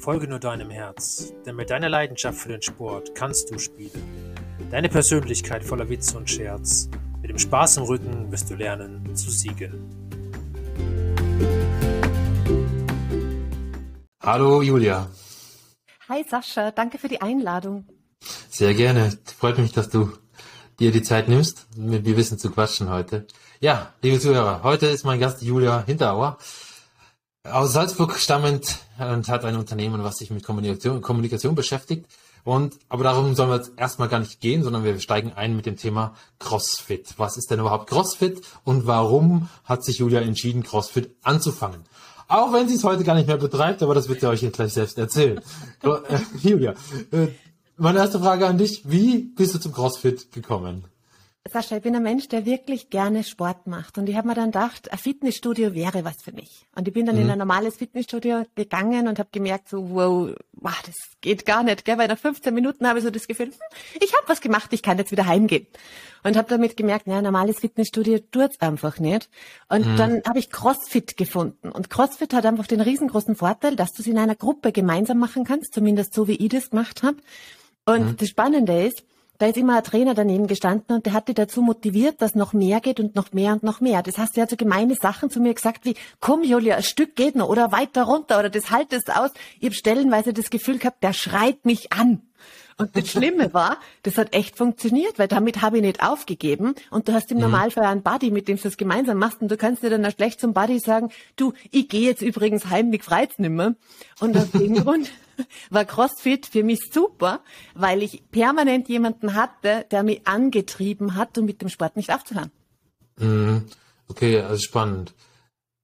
Folge nur deinem Herz, denn mit deiner Leidenschaft für den Sport kannst du spielen. Deine Persönlichkeit voller Witz und Scherz. Mit dem Spaß im Rücken wirst du lernen zu siegen. Hallo Julia. Hi Sascha, danke für die Einladung. Sehr gerne. Freut mich, dass du dir die Zeit nimmst, mit mir Wissen zu quatschen heute. Ja, liebe Zuhörer, heute ist mein Gast Julia Hinterauer. Aus Salzburg stammend und hat ein Unternehmen, was sich mit Kommunikation, Kommunikation beschäftigt. Und, aber darum sollen wir jetzt erstmal gar nicht gehen, sondern wir steigen ein mit dem Thema CrossFit. Was ist denn überhaupt CrossFit und warum hat sich Julia entschieden, CrossFit anzufangen? Auch wenn sie es heute gar nicht mehr betreibt, aber das wird sie euch jetzt gleich selbst erzählen. äh, Julia, äh, meine erste Frage an dich. Wie bist du zum CrossFit gekommen? Sascha, ich bin ein Mensch, der wirklich gerne Sport macht. Und ich habe mir dann gedacht, ein Fitnessstudio wäre was für mich. Und ich bin dann mhm. in ein normales Fitnessstudio gegangen und habe gemerkt, so, wow, wow, das geht gar nicht. Gell? Weil nach 15 Minuten habe ich so das Gefühl, hm, ich habe was gemacht, ich kann jetzt wieder heimgehen. Und habe damit gemerkt, naja, normales Fitnessstudio tut's einfach nicht. Und mhm. dann habe ich CrossFit gefunden. Und CrossFit hat einfach den riesengroßen Vorteil, dass du es in einer Gruppe gemeinsam machen kannst, zumindest so wie ich das gemacht habe. Und mhm. das Spannende ist, da ist immer ein Trainer daneben gestanden und der hat dich dazu motiviert, dass noch mehr geht und noch mehr und noch mehr. Das heißt, er hat so gemeine Sachen zu mir gesagt wie, komm Julia, ein Stück geht noch oder weiter runter oder das haltest aus. Ich habe stellenweise das Gefühl gehabt, der schreit mich an. Und das Schlimme war, das hat echt funktioniert, weil damit habe ich nicht aufgegeben. Und du hast im mhm. Normalfall einen Buddy, mit dem du das gemeinsam machst. Und du kannst dir dann auch schlecht zum Buddy sagen, du, ich gehe jetzt übrigens heim, mich freut's nimmer. Und aus dem Grund war CrossFit für mich super, weil ich permanent jemanden hatte, der mich angetrieben hat, um mit dem Sport nicht aufzuhören. Mhm. Okay, also spannend.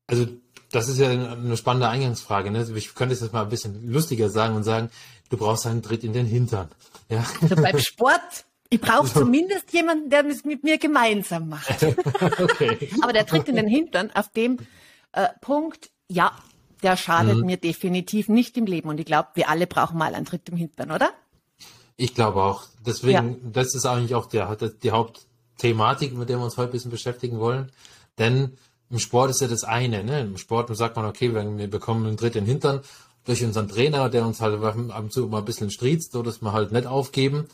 Also das ist ja eine spannende Eingangsfrage. Ne? Ich könnte es jetzt mal ein bisschen lustiger sagen und sagen, du brauchst einen Tritt in den Hintern. Ja. Also beim Sport ich brauche zumindest jemanden, der es mit mir gemeinsam macht. okay. Aber der Tritt in den Hintern auf dem äh, Punkt, ja, der schadet mhm. mir definitiv nicht im Leben. Und ich glaube, wir alle brauchen mal einen Tritt im Hintern, oder? Ich glaube auch. Deswegen, ja. das ist eigentlich auch der, die Hauptthematik, mit der wir uns heute ein bisschen beschäftigen wollen. Denn im Sport ist ja das eine. Ne? Im Sport sagt man, okay, wir bekommen einen Tritt in den Hintern durch unseren Trainer, der uns halt ab und zu mal ein bisschen striezt, so dass wir halt nicht aufgeben.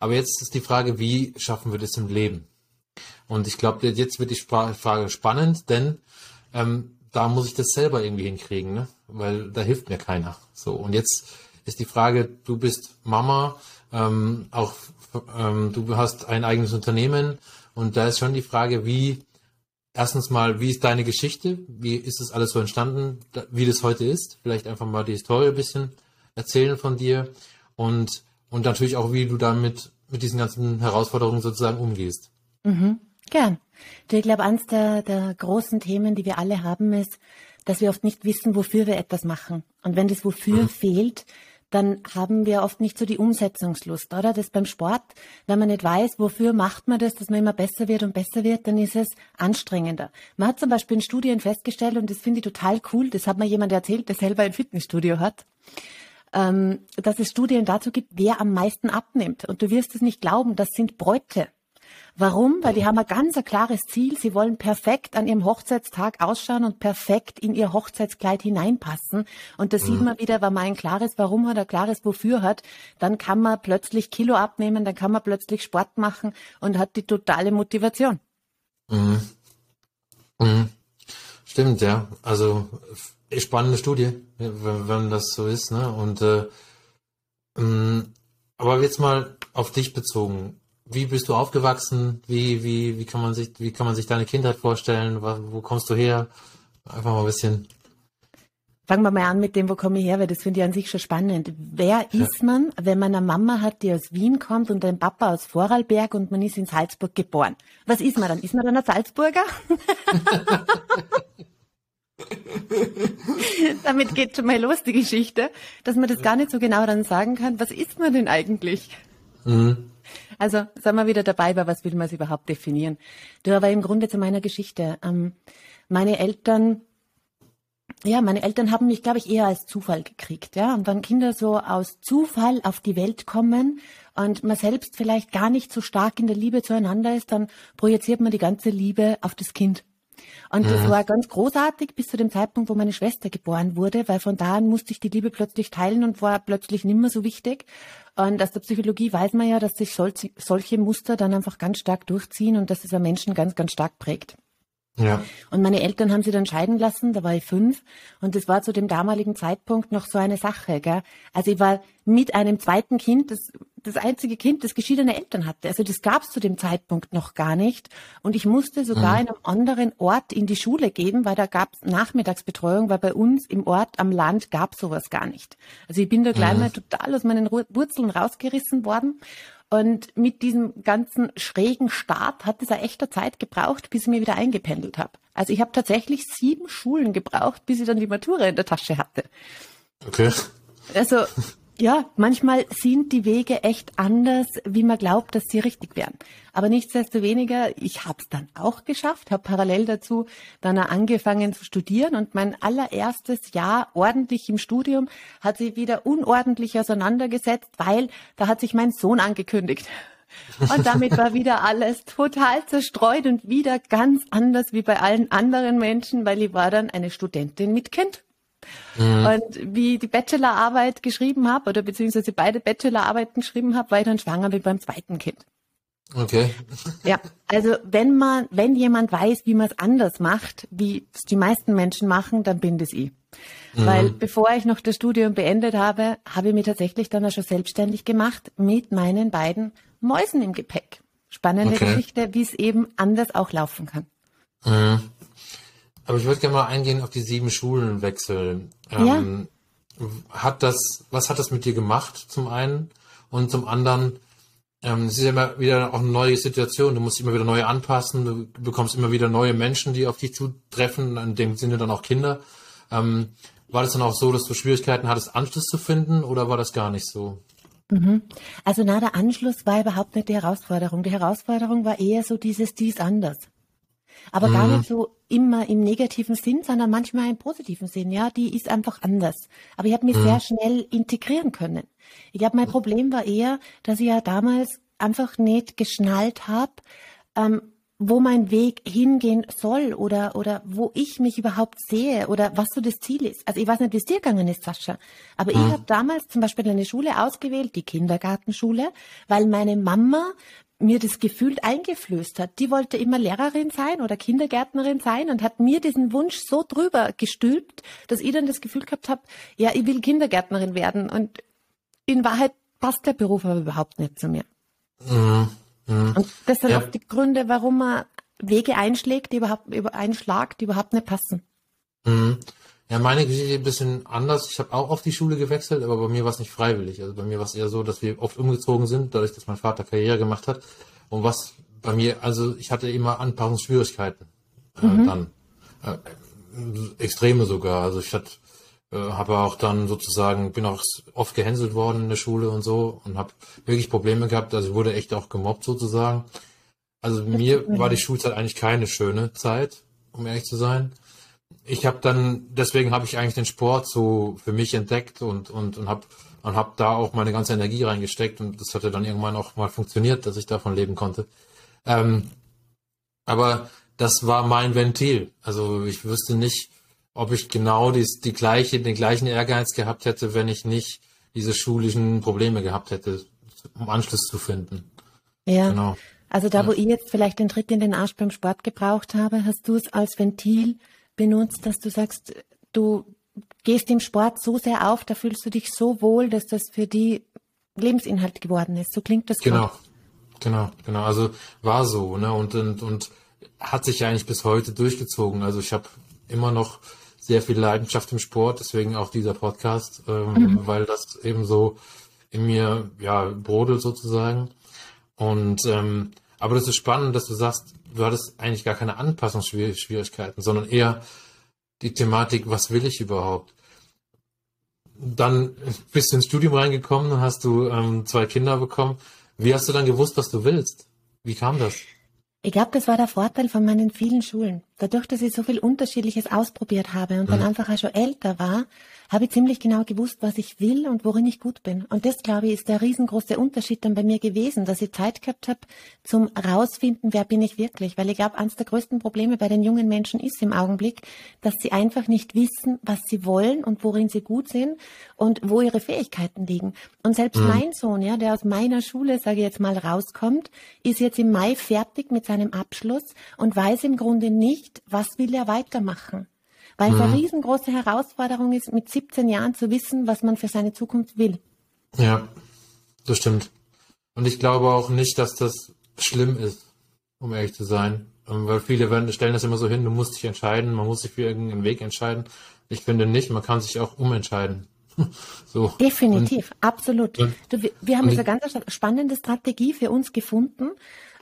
Aber jetzt ist die Frage, wie schaffen wir das im Leben? Und ich glaube, jetzt wird die Frage spannend, denn ähm, da muss ich das selber irgendwie hinkriegen, ne? weil da hilft mir keiner. So und jetzt ist die Frage: Du bist Mama, ähm, auch ähm, du hast ein eigenes Unternehmen und da ist schon die Frage, wie erstens mal, wie ist deine Geschichte? Wie ist das alles so entstanden, wie das heute ist? Vielleicht einfach mal die Historie ein bisschen erzählen von dir und und natürlich auch, wie du damit mit diesen ganzen Herausforderungen sozusagen umgehst. Mhm. Gern. Du, ich glaube, eines der, der großen Themen, die wir alle haben, ist, dass wir oft nicht wissen, wofür wir etwas machen. Und wenn das Wofür mhm. fehlt, dann haben wir oft nicht so die Umsetzungslust, oder? Das beim Sport, wenn man nicht weiß, wofür macht man das, dass man immer besser wird und besser wird, dann ist es anstrengender. Man hat zum Beispiel in Studien festgestellt, und das finde ich total cool, das hat mir jemand erzählt, der selber ein Fitnessstudio hat, ähm, dass es Studien dazu gibt, wer am meisten abnimmt. Und du wirst es nicht glauben, das sind Bräute. Warum? Weil die haben ein ganz ein klares Ziel. Sie wollen perfekt an ihrem Hochzeitstag ausschauen und perfekt in ihr Hochzeitskleid hineinpassen. Und das mhm. sieht man wieder, wenn man ein klares Warum hat, ein klares Wofür hat, dann kann man plötzlich Kilo abnehmen, dann kann man plötzlich Sport machen und hat die totale Motivation. Mhm. Mhm. Stimmt, ja. Also spannende Studie, wenn, wenn das so ist, ne? Und äh, mm, aber jetzt mal auf dich bezogen wie bist du aufgewachsen? Wie, wie, wie kann man sich, wie kann man sich deine Kindheit vorstellen? Wo kommst du her? Einfach mal ein bisschen. Fangen wir mal an mit dem, wo komme ich her, weil das finde ich an sich schon spannend. Wer ja. ist man, wenn man eine Mama hat, die aus Wien kommt und einen Papa aus Vorarlberg und man ist in Salzburg geboren? Was ist man dann? Ist man dann ein Salzburger? Damit geht schon mal los die Geschichte, dass man das gar nicht so genau dann sagen kann. Was ist man denn eigentlich? Mhm. Also, sagen wir wieder dabei, bei was will man es überhaupt definieren? Du, aber im Grunde zu meiner Geschichte. Ähm, meine Eltern, ja, meine Eltern haben mich, glaube ich, eher als Zufall gekriegt, ja. Und wenn Kinder so aus Zufall auf die Welt kommen und man selbst vielleicht gar nicht so stark in der Liebe zueinander ist, dann projiziert man die ganze Liebe auf das Kind. Und das war ganz großartig bis zu dem Zeitpunkt, wo meine Schwester geboren wurde, weil von da an musste ich die Liebe plötzlich teilen und war plötzlich nimmer so wichtig. Und aus der Psychologie weiß man ja, dass sich solche Muster dann einfach ganz stark durchziehen und dass es einen Menschen ganz, ganz stark prägt. Ja. Und meine Eltern haben sie dann scheiden lassen, da war ich fünf. Und das war zu dem damaligen Zeitpunkt noch so eine Sache. Gell? Also ich war mit einem zweiten Kind, das, das einzige Kind, das geschiedene Eltern hatte. Also das gab es zu dem Zeitpunkt noch gar nicht. Und ich musste sogar mhm. in einem anderen Ort in die Schule gehen, weil da gab es Nachmittagsbetreuung, weil bei uns im Ort am Land gab sowas gar nicht. Also ich bin da gleich mhm. mal total aus meinen Wurzeln rausgerissen worden. Und mit diesem ganzen schrägen Start hat es eine echter Zeit gebraucht, bis ich mir wieder eingependelt habe. Also ich habe tatsächlich sieben Schulen gebraucht, bis ich dann die Matura in der Tasche hatte. Okay. Also ja, manchmal sind die Wege echt anders, wie man glaubt, dass sie richtig wären. Aber nichtsdestoweniger, ich habe es dann auch geschafft, habe parallel dazu dann angefangen zu studieren und mein allererstes Jahr ordentlich im Studium hat sich wieder unordentlich auseinandergesetzt, weil da hat sich mein Sohn angekündigt. Und damit war wieder alles total zerstreut und wieder ganz anders wie bei allen anderen Menschen, weil ich war dann eine Studentin mit Kind. Mhm. Und wie ich die Bachelorarbeit geschrieben habe, oder beziehungsweise beide Bachelorarbeiten geschrieben habe, war ich dann schwanger wie beim zweiten Kind. Okay. Ja, also wenn man, wenn jemand weiß, wie man es anders macht, wie es die meisten Menschen machen, dann bin das ich. Mhm. Weil bevor ich noch das Studium beendet habe, habe ich mich tatsächlich dann auch schon selbstständig gemacht mit meinen beiden Mäusen im Gepäck. Spannende okay. Geschichte, wie es eben anders auch laufen kann. Mhm. Aber ich würde gerne mal eingehen auf die sieben Schulenwechsel. Ähm, ja. Hat das, was hat das mit dir gemacht, zum einen? Und zum anderen, ähm, es ist ja immer wieder auch eine neue Situation. Du musst immer wieder neu anpassen. Du bekommst immer wieder neue Menschen, die auf dich zutreffen, in dem Sinne dann auch Kinder. Ähm, war das dann auch so, dass du Schwierigkeiten hattest, Anschluss zu finden oder war das gar nicht so? Mhm. Also na, der Anschluss war überhaupt nicht die Herausforderung. Die Herausforderung war eher so dieses, dies anders. Aber mhm. gar nicht so immer im negativen Sinn, sondern manchmal im positiven Sinn. Ja, die ist einfach anders. Aber ich habe mich mhm. sehr schnell integrieren können. Ich glaube, mein Problem war eher, dass ich ja damals einfach nicht geschnallt habe, ähm, wo mein Weg hingehen soll oder, oder wo ich mich überhaupt sehe oder was so das Ziel ist. Also ich weiß nicht, wie es dir gegangen ist, Sascha, aber mhm. ich habe damals zum Beispiel eine Schule ausgewählt, die Kindergartenschule, weil meine Mama mir das Gefühl eingeflößt hat. Die wollte immer Lehrerin sein oder Kindergärtnerin sein und hat mir diesen Wunsch so drüber gestülpt, dass ich dann das Gefühl gehabt habe, ja, ich will Kindergärtnerin werden. Und in Wahrheit passt der Beruf aber überhaupt nicht zu mir. Mhm. Mhm. Und das sind ja. oft die Gründe, warum man Wege einschlägt, die überhaupt einschlagt, die überhaupt nicht passen. Mhm. Ja, meine Geschichte ein bisschen anders. Ich habe auch auf die Schule gewechselt, aber bei mir war es nicht freiwillig. Also bei mir war es eher so, dass wir oft umgezogen sind, dadurch, dass mein Vater Karriere gemacht hat. Und was bei mir, also ich hatte immer Anpassungsschwierigkeiten äh, mhm. dann. Äh, extreme sogar. Also ich hatte, äh, habe auch dann sozusagen, bin auch oft gehänselt worden in der Schule und so und habe wirklich Probleme gehabt. Also ich wurde echt auch gemobbt sozusagen. Also mir war die Schulzeit eigentlich keine schöne Zeit, um ehrlich zu sein ich habe dann, deswegen habe ich eigentlich den Sport so für mich entdeckt und, und, und habe und hab da auch meine ganze Energie reingesteckt und das hatte dann irgendwann auch mal funktioniert, dass ich davon leben konnte. Ähm, aber das war mein Ventil. Also ich wüsste nicht, ob ich genau dies, die gleiche, den gleichen Ehrgeiz gehabt hätte, wenn ich nicht diese schulischen Probleme gehabt hätte, um Anschluss zu finden. Ja. Genau. Also da, wo ja. ich jetzt vielleicht den Tritt in den Arsch beim Sport gebraucht habe, hast du es als Ventil benutzt, dass du sagst, du gehst im Sport so sehr auf, da fühlst du dich so wohl, dass das für die Lebensinhalt geworden ist. So klingt das. Genau, Wort. genau, genau. Also war so, ne? Und, und, und hat sich ja eigentlich bis heute durchgezogen. Also ich habe immer noch sehr viel Leidenschaft im Sport, deswegen auch dieser Podcast, ähm, mhm. weil das eben so in mir ja brodelt sozusagen. Und ähm, aber das ist spannend, dass du sagst, du hattest eigentlich gar keine Anpassungsschwierigkeiten, sondern eher die Thematik, was will ich überhaupt? Dann bist du ins Studium reingekommen, dann hast du ähm, zwei Kinder bekommen. Wie hast du dann gewusst, was du willst? Wie kam das? Ich glaube, das war der Vorteil von meinen vielen Schulen. Dadurch, dass ich so viel Unterschiedliches ausprobiert habe und mhm. dann einfach auch schon älter war, habe ich ziemlich genau gewusst, was ich will und worin ich gut bin. Und das, glaube ich, ist der riesengroße Unterschied dann bei mir gewesen, dass ich Zeit gehabt habe zum rausfinden, wer bin ich wirklich. Weil ich glaube, eines der größten Probleme bei den jungen Menschen ist im Augenblick, dass sie einfach nicht wissen, was sie wollen und worin sie gut sind und wo ihre Fähigkeiten liegen. Und selbst mhm. mein Sohn, ja, der aus meiner Schule, sage ich jetzt mal, rauskommt, ist jetzt im Mai fertig mit seinem Abschluss und weiß im Grunde nicht, was will er weitermachen. Weil mhm. es eine riesengroße Herausforderung ist, mit 17 Jahren zu wissen, was man für seine Zukunft will. Ja, das stimmt. Und ich glaube auch nicht, dass das schlimm ist, um ehrlich zu sein. Ähm, weil viele stellen das immer so hin, du musst dich entscheiden, man muss sich für irgendeinen Weg entscheiden. Ich finde nicht, man kann sich auch umentscheiden. so. Definitiv, und, absolut. Und, du, wir, haben jetzt eine ganz spannende Strategie für uns gefunden.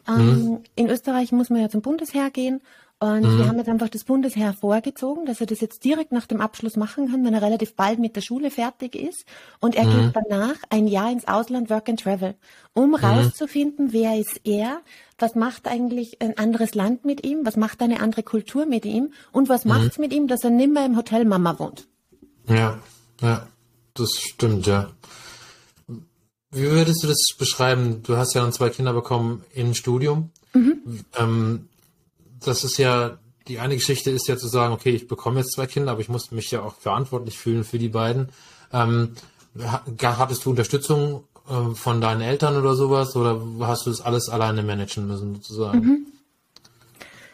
Ähm, mhm. In Österreich muss man ja zum Bundesheer gehen und mhm. wir haben jetzt einfach das Bundesheer vorgezogen, dass er das jetzt direkt nach dem Abschluss machen kann, wenn er relativ bald mit der Schule fertig ist. Und er mhm. geht danach ein Jahr ins Ausland Work and Travel, um mhm. rauszufinden, wer ist er, was macht eigentlich ein anderes Land mit ihm, was macht eine andere Kultur mit ihm und was mhm. macht's mit ihm, dass er nimmer im Hotel Mama wohnt. Ja, ja, das stimmt, ja. Wie würdest du das beschreiben? Du hast ja dann zwei Kinder bekommen im Studium. Mhm. Ähm, das ist ja, die eine Geschichte ist ja zu sagen, okay, ich bekomme jetzt zwei Kinder, aber ich muss mich ja auch verantwortlich fühlen für die beiden. Ähm, hattest du Unterstützung äh, von deinen Eltern oder sowas oder hast du das alles alleine managen müssen sozusagen? Mhm.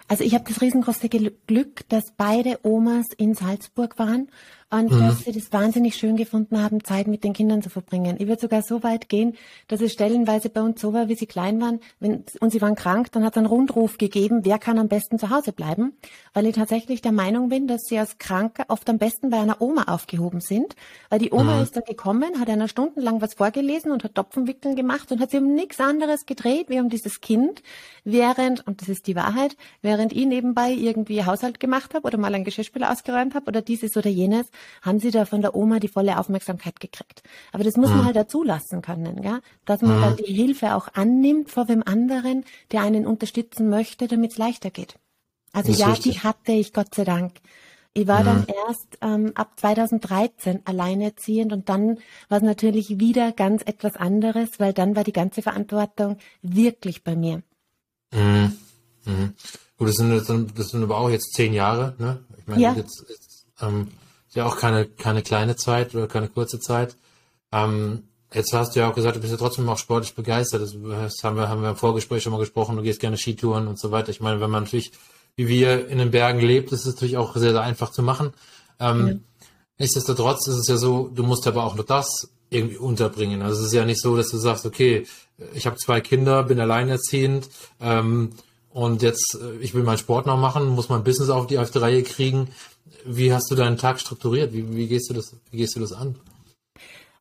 Also ich habe das riesengroße Glück, dass beide Omas in Salzburg waren und mhm. dass sie das wahnsinnig schön gefunden haben, Zeit mit den Kindern zu verbringen. Ich würde sogar so weit gehen, dass es stellenweise bei uns so war, wie sie klein waren wenn, und sie waren krank, dann hat es einen Rundruf gegeben, wer kann am besten zu Hause bleiben, weil ich tatsächlich der Meinung bin, dass sie als Kranke oft am besten bei einer Oma aufgehoben sind, weil die Oma mhm. ist dann gekommen, hat einer stundenlang was vorgelesen und hat Topfenwickeln gemacht und hat sich um nichts anderes gedreht, wie um dieses Kind, während, und das ist die Wahrheit, während ich nebenbei irgendwie Haushalt gemacht habe oder mal ein Geschirrspüler ausgeräumt habe oder dieses oder jenes, haben sie da von der Oma die volle Aufmerksamkeit gekriegt. Aber das muss mhm. man halt dazu lassen können, ja, dass man mhm. dann die Hilfe auch annimmt vor wem anderen, der einen unterstützen möchte, damit es leichter geht. Also ja, richtig. die hatte ich Gott sei Dank. Ich war mhm. dann erst ähm, ab 2013 alleinerziehend und dann war es natürlich wieder ganz etwas anderes, weil dann war die ganze Verantwortung wirklich bei mir. Mhm. Mhm. Gut, das sind, das sind aber auch jetzt zehn Jahre, ne? Ich meine, ja. jetzt, jetzt ähm, ja auch keine, keine kleine Zeit oder keine kurze Zeit. Ähm, jetzt hast du ja auch gesagt, du bist ja trotzdem auch sportlich begeistert. Das, haben wir, haben wir im Vorgespräch schon mal gesprochen, du gehst gerne Skitouren und so weiter. Ich meine, wenn man natürlich, wie wir in den Bergen lebt, ist es natürlich auch sehr, sehr einfach zu machen. Ähm, ja. Nichtsdestotrotz ist es ja so, du musst aber auch nur das irgendwie unterbringen. Also es ist ja nicht so, dass du sagst, okay, ich habe zwei Kinder, bin alleinerziehend ähm, und jetzt, äh, ich will meinen Sport noch machen, muss mein Business auf die, auf die Reihe kriegen wie hast du deinen Tag strukturiert? Wie, wie, gehst, du das, wie gehst du das an?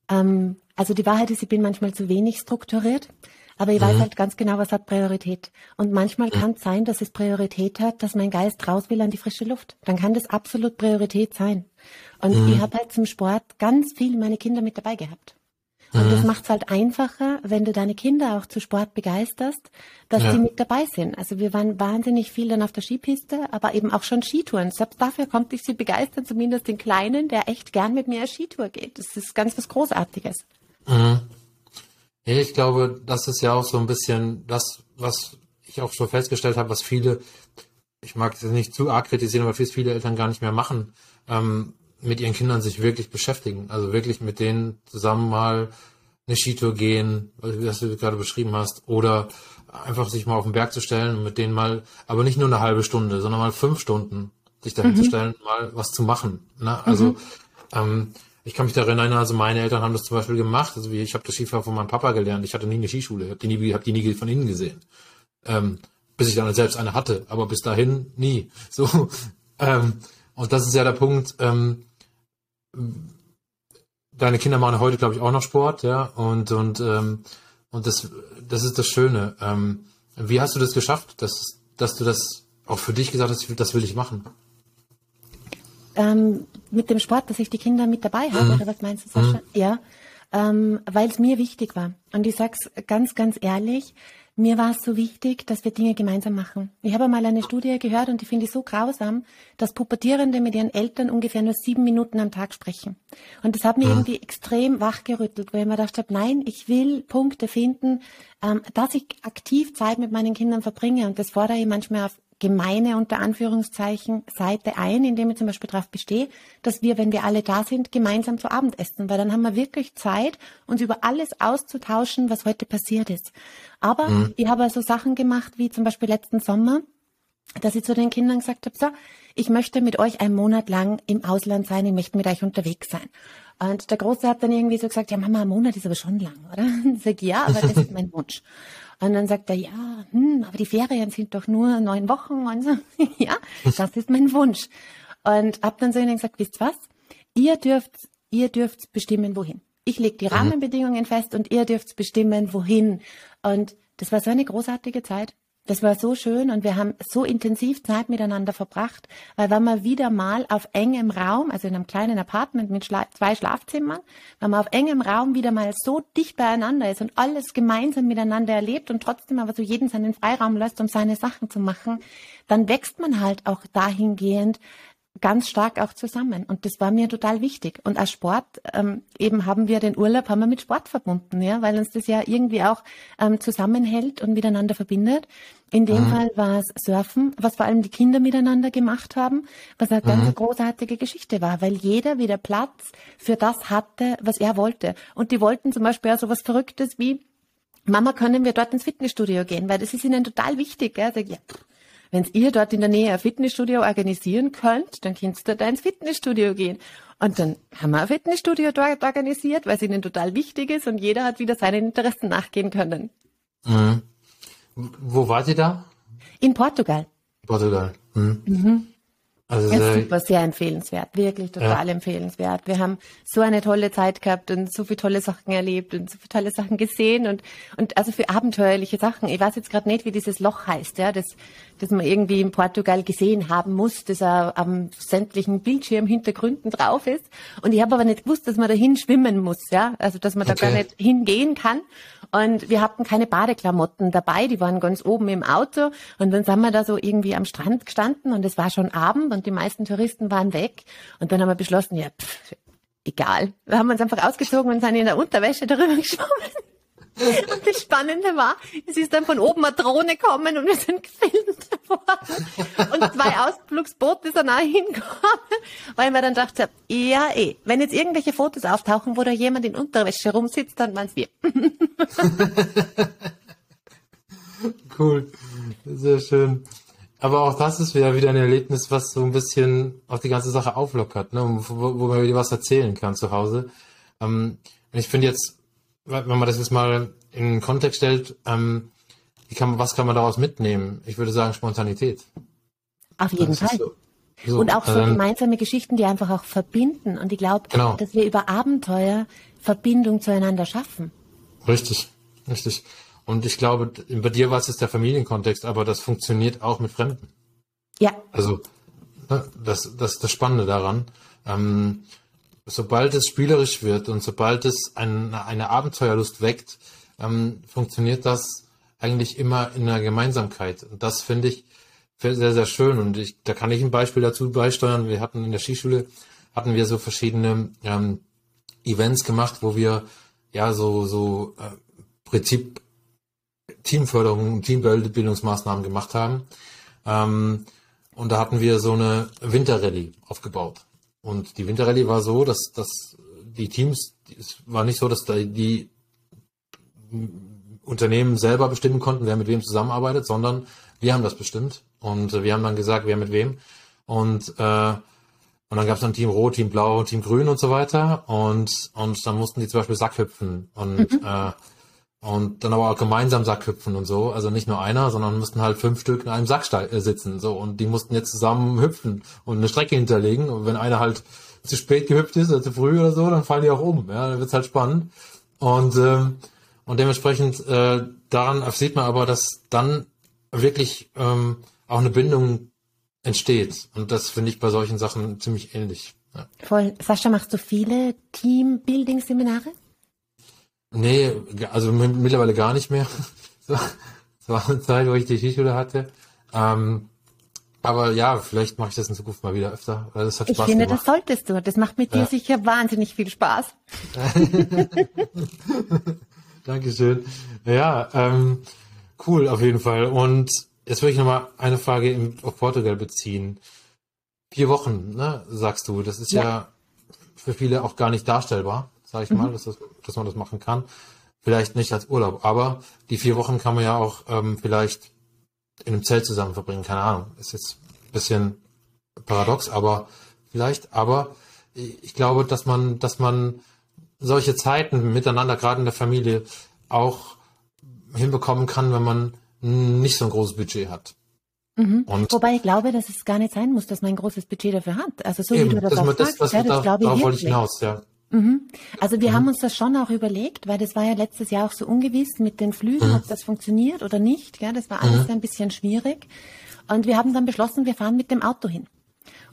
Ähm, also die Wahrheit ist, ich bin manchmal zu wenig strukturiert, aber ich mhm. weiß halt ganz genau, was hat Priorität. Und manchmal mhm. kann es sein, dass es Priorität hat, dass mein Geist raus will an die frische Luft. Dann kann das absolut Priorität sein. Und mhm. ich habe halt zum Sport ganz viel meine Kinder mit dabei gehabt. Und das mhm. macht es halt einfacher, wenn du deine Kinder auch zu Sport begeisterst, dass ja. die mit dabei sind. Also wir waren wahnsinnig viel dann auf der Skipiste, aber eben auch schon Skitouren. Selbst dafür konnte ich sie begeistern, zumindest den Kleinen, der echt gern mit mir Skitour geht. Das ist ganz was Großartiges. Mhm. Ich glaube, das ist ja auch so ein bisschen das, was ich auch schon festgestellt habe, was viele, ich mag es nicht zu arg kritisieren, aber viele Eltern gar nicht mehr machen. Ähm, mit ihren Kindern sich wirklich beschäftigen. Also wirklich mit denen zusammen mal eine Skitour gehen, wie du gerade beschrieben hast, oder einfach sich mal auf den Berg zu stellen und mit denen mal, aber nicht nur eine halbe Stunde, sondern mal fünf Stunden sich dahin mhm. zu stellen, mal was zu machen. Ne? Also mhm. ähm, ich kann mich daran erinnern, also meine Eltern haben das zum Beispiel gemacht. Also ich habe das Skifahren von meinem Papa gelernt. Ich hatte nie eine Skischule, habe die nie, hab die nie von innen gesehen, ähm, bis ich dann selbst eine hatte. Aber bis dahin nie. So ähm, und das ist ja der Punkt. Ähm, deine Kinder machen heute, glaube ich, auch noch Sport, ja, und und ähm, und das das ist das Schöne. Ähm, wie hast du das geschafft, dass dass du das auch für dich gesagt hast, das will ich machen? Ähm, mit dem Sport, dass ich die Kinder mit dabei habe, mhm. oder was meinst du, Sascha? Mhm. Ja, ähm, weil es mir wichtig war. Und ich sag's ganz, ganz ehrlich, Mir war es so wichtig, dass wir Dinge gemeinsam machen. Ich habe mal eine Studie gehört und die finde ich so grausam, dass Pubertierende mit ihren Eltern ungefähr nur sieben Minuten am Tag sprechen. Und das hat mich ja. irgendwie extrem wachgerüttelt, weil ich mir gedacht habe, nein, ich will Punkte finden, ähm, dass ich aktiv Zeit mit meinen Kindern verbringe. Und das fordere ich manchmal auf gemeine unter Anführungszeichen Seite ein, indem ich zum Beispiel darauf bestehe, dass wir, wenn wir alle da sind, gemeinsam zu Abend essen, weil dann haben wir wirklich Zeit, uns über alles auszutauschen, was heute passiert ist. Aber mhm. ich habe also Sachen gemacht, wie zum Beispiel letzten Sommer, dass ich zu den Kindern gesagt habe, so, ich möchte mit euch einen Monat lang im Ausland sein, ich möchte mit euch unterwegs sein. Und der Große hat dann irgendwie so gesagt, ja Mama, ein Monat ist aber schon lang, oder? Ich sage, ja, aber das ist mein Wunsch. Und dann sagt er, ja, hm, aber die Ferien sind doch nur neun Wochen. Und so, ja, das ist mein Wunsch. Und hab dann so ihnen gesagt, wisst was? Ihr dürft, ihr dürft bestimmen, wohin. Ich lege die mhm. Rahmenbedingungen fest und ihr dürft bestimmen, wohin. Und das war so eine großartige Zeit. Das war so schön und wir haben so intensiv Zeit miteinander verbracht, weil wenn man wieder mal auf engem Raum, also in einem kleinen Apartment mit Schla zwei Schlafzimmern, wenn man auf engem Raum wieder mal so dicht beieinander ist und alles gemeinsam miteinander erlebt und trotzdem aber so jeden seinen Freiraum lässt, um seine Sachen zu machen, dann wächst man halt auch dahingehend, ganz stark auch zusammen. Und das war mir total wichtig. Und als Sport ähm, eben haben wir den Urlaub haben wir mit Sport verbunden, ja, weil uns das ja irgendwie auch ähm, zusammenhält und miteinander verbindet. In dem mhm. Fall war es Surfen, was vor allem die Kinder miteinander gemacht haben, was eine ganz mhm. großartige Geschichte war, weil jeder wieder Platz für das hatte, was er wollte. Und die wollten zum Beispiel auch so was Verrücktes wie Mama, können wir dort ins Fitnessstudio gehen? Weil das ist ihnen total wichtig. Ja, wenn ihr dort in der Nähe ein Fitnessstudio organisieren könnt, dann kannst du da ins Fitnessstudio gehen. Und dann haben wir ein Fitnessstudio dort organisiert, weil es ihnen total wichtig ist und jeder hat wieder seinen Interessen nachgehen können. Mhm. Wo wart ihr da? In Portugal. Portugal. Mhm. Mhm. Also ja, super, sehr empfehlenswert, wirklich total ja. empfehlenswert. Wir haben so eine tolle Zeit gehabt und so viele tolle Sachen erlebt und so viele tolle Sachen gesehen und und also für abenteuerliche Sachen. Ich weiß jetzt gerade nicht, wie dieses Loch heißt, ja, das das man irgendwie in Portugal gesehen haben muss, das am sämtlichen Bildschirmhintergründen drauf ist. Und ich habe aber nicht gewusst, dass man dahin schwimmen muss, ja, also dass man okay. da gar nicht hingehen kann. Und wir hatten keine Badeklamotten dabei, die waren ganz oben im Auto. Und dann sind wir da so irgendwie am Strand gestanden und es war schon Abend und die meisten Touristen waren weg. Und dann haben wir beschlossen, ja, pff, egal. Wir haben uns einfach ausgezogen und sind in der Unterwäsche darüber geschwommen. Und das Spannende war, es ist dann von oben eine Drohne gekommen und wir sind gefilmt worden. Und zwei Ausflugsboote sind auch hingekommen, weil man dann dachte, ja eh, wenn jetzt irgendwelche Fotos auftauchen, wo da jemand in Unterwäsche rumsitzt, dann waren es wir. cool, sehr schön. Aber auch das ist wieder, wieder ein Erlebnis, was so ein bisschen auch die ganze Sache auflockert, ne? wo, wo man wieder was erzählen kann zu Hause. Ähm, ich finde jetzt, wenn man das jetzt mal in den Kontext stellt, ähm, kann was kann man daraus mitnehmen? Ich würde sagen Spontanität. Auf jeden Fall. So, so, und auch so ähm, gemeinsame Geschichten, die einfach auch verbinden. Und ich glaube, genau. dass wir über Abenteuer Verbindung zueinander schaffen. Richtig, richtig. Und ich glaube, bei dir war es jetzt der Familienkontext, aber das funktioniert auch mit Fremden. Ja. Also, ne, das, das ist das Spannende daran. Ähm, sobald es spielerisch wird und sobald es ein, eine Abenteuerlust weckt, ähm, funktioniert das eigentlich immer in einer Gemeinsamkeit. Und das finde ich sehr, sehr schön. Und ich, da kann ich ein Beispiel dazu beisteuern. Wir hatten in der Skischule, hatten wir so verschiedene ähm, Events gemacht, wo wir ja so, so äh, Prinzip Teamförderung und Teambildungsmaßnahmen gemacht haben. Ähm, und da hatten wir so eine Winterrallye aufgebaut. Und die Winterrallye war so, dass, dass die Teams, es war nicht so, dass da die Unternehmen selber bestimmen konnten, wer mit wem zusammenarbeitet, sondern wir haben das bestimmt. Und wir haben dann gesagt, wer mit wem. Und, äh, und dann gab es dann Team Rot, Team Blau, Team Grün und so weiter. Und, und dann mussten die zum Beispiel Sackhüpfen und mhm. äh, und dann aber auch gemeinsam Sackhüpfen und so. Also nicht nur einer, sondern mussten halt fünf Stück in einem Sack äh, sitzen. So. Und die mussten jetzt zusammen hüpfen und eine Strecke hinterlegen. Und wenn einer halt zu spät gehüpft ist oder zu früh oder so, dann fallen die auch um. Ja, dann wird's halt spannend. Und, ähm, und dementsprechend äh, daran sieht man aber, dass dann wirklich ähm, auch eine Bindung entsteht. Und das finde ich bei solchen Sachen ziemlich ähnlich. Ja. Voll. Sascha, machst du viele Team-Building-Seminare? Nee, also mittlerweile gar nicht mehr. Es war eine Zeit, wo ich die Skischule hatte. Ähm, aber ja, vielleicht mache ich das in Zukunft mal wieder öfter. Das hat Spaß ich finde, gemacht. das solltest du. Das macht mit ja. dir sicher wahnsinnig viel Spaß. Dankeschön. Ja, ähm, cool auf jeden Fall. Und jetzt würde ich nochmal eine Frage im, auf Portugal beziehen. Vier Wochen, ne, sagst du. Das ist ja, ja für viele auch gar nicht darstellbar, sage ich mhm. mal, dass, das, dass man das machen kann. Vielleicht nicht als Urlaub, aber die vier Wochen kann man ja auch ähm, vielleicht in einem Zelt zusammen verbringen, keine Ahnung. Ist jetzt ein bisschen paradox, aber vielleicht, aber ich glaube, dass man, dass man solche Zeiten miteinander, gerade in der Familie, auch hinbekommen kann, wenn man nicht so ein großes Budget hat. Mhm. Wobei ich glaube, dass es gar nicht sein muss, dass man ein großes Budget dafür hat. Also so eben, wie du das, das auch das, sagst, ja, das da, glaube ich wirklich. Ich hinaus, ja. Mhm. Also wir mhm. haben uns das schon auch überlegt, weil das war ja letztes Jahr auch so ungewiss mit den Flügen, mhm. ob das funktioniert oder nicht. Ja, das war alles mhm. ein bisschen schwierig. Und wir haben dann beschlossen, wir fahren mit dem Auto hin.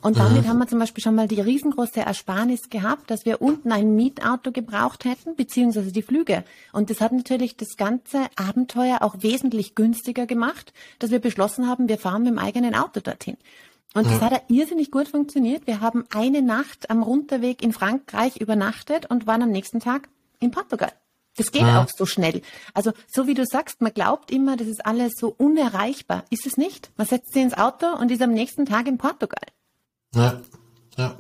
Und damit mhm. haben wir zum Beispiel schon mal die riesengroße Ersparnis gehabt, dass wir unten ein Mietauto gebraucht hätten, beziehungsweise die Flüge. Und das hat natürlich das ganze Abenteuer auch wesentlich günstiger gemacht, dass wir beschlossen haben, wir fahren mit dem eigenen Auto dorthin. Und das hat ja irrsinnig gut funktioniert. Wir haben eine Nacht am Runterweg in Frankreich übernachtet und waren am nächsten Tag in Portugal. Das geht ja. auch so schnell. Also so wie du sagst, man glaubt immer, das ist alles so unerreichbar. Ist es nicht? Man setzt sich ins Auto und ist am nächsten Tag in Portugal. Ja, ja.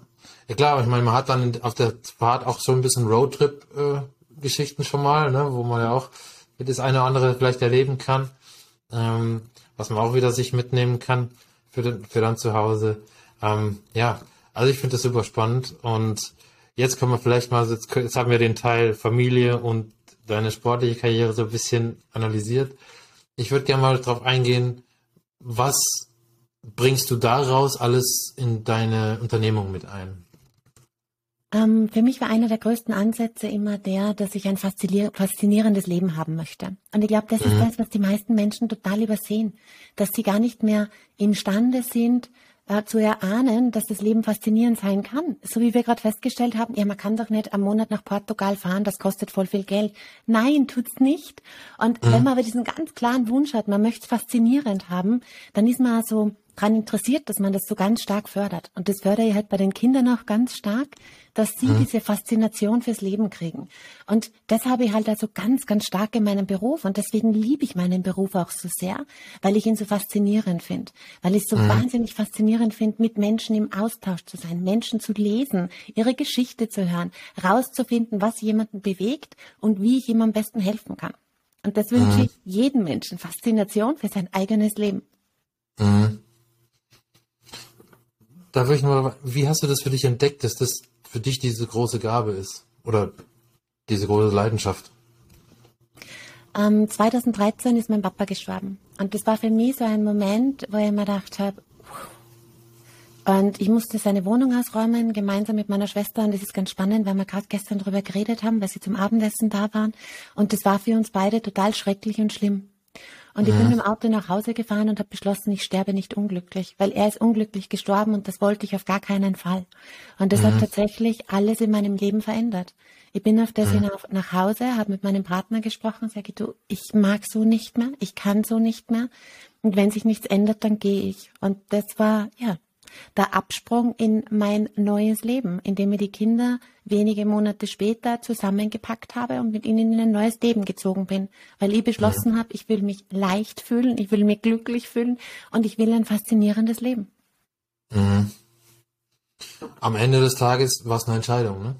Ja klar, ich meine, man hat dann auf der Fahrt auch so ein bisschen Roadtrip-Geschichten äh, schon mal, ne, wo man ja auch das eine oder andere vielleicht erleben kann, ähm, was man auch wieder sich mitnehmen kann für, den, für dann zu Hause. Ähm, ja, also ich finde das super spannend und jetzt können wir vielleicht mal, jetzt, jetzt haben wir den Teil Familie und deine sportliche Karriere so ein bisschen analysiert. Ich würde gerne mal darauf eingehen, was bringst du daraus alles in deine Unternehmung mit ein? Ähm, für mich war einer der größten Ansätze immer der, dass ich ein faszinierendes Leben haben möchte. Und ich glaube, das mhm. ist das, was die meisten Menschen total übersehen, dass sie gar nicht mehr imstande sind, äh, zu erahnen, dass das Leben faszinierend sein kann. So wie wir gerade festgestellt haben, ja, man kann doch nicht am Monat nach Portugal fahren, das kostet voll viel Geld. Nein, tut's nicht. Und mhm. wenn man aber diesen ganz klaren Wunsch hat, man möchte es faszinierend haben, dann ist man so daran interessiert, dass man das so ganz stark fördert. Und das fördere ich halt bei den Kindern auch ganz stark, dass sie mhm. diese Faszination fürs Leben kriegen. Und das habe ich halt also ganz, ganz stark in meinem Beruf. Und deswegen liebe ich meinen Beruf auch so sehr, weil ich ihn so faszinierend finde. Weil ich es so mhm. wahnsinnig faszinierend finde, mit Menschen im Austausch zu sein, Menschen zu lesen, ihre Geschichte zu hören, rauszufinden, was jemanden bewegt und wie ich ihm am besten helfen kann. Und das wünsche mhm. ich jedem Menschen. Faszination für sein eigenes Leben. Da würde ich mal, wie hast du das für dich entdeckt, dass das für dich diese große Gabe ist? Oder diese große Leidenschaft? Ähm, 2013 ist mein Papa gestorben. Und das war für mich so ein Moment, wo ich mir gedacht habe, und ich musste seine Wohnung ausräumen, gemeinsam mit meiner Schwester. Und das ist ganz spannend, weil wir gerade gestern darüber geredet haben, weil sie zum Abendessen da waren. Und das war für uns beide total schrecklich und schlimm. Und ich bin mit dem Auto nach Hause gefahren und habe beschlossen, ich sterbe nicht unglücklich, weil er ist unglücklich gestorben und das wollte ich auf gar keinen Fall. Und das mhm. hat tatsächlich alles in meinem Leben verändert. Ich bin auf das mhm. hinauf nach Hause, habe mit meinem Partner gesprochen, sage du, ich mag so nicht mehr, ich kann so nicht mehr. Und wenn sich nichts ändert, dann gehe ich. Und das war, ja, der Absprung in mein neues Leben, indem ich die Kinder wenige Monate später zusammengepackt habe und mit ihnen in ein neues Leben gezogen bin, weil ich beschlossen ja. habe, ich will mich leicht fühlen, ich will mich glücklich fühlen und ich will ein faszinierendes Leben. Mhm. Am Ende des Tages war es eine Entscheidung, ne?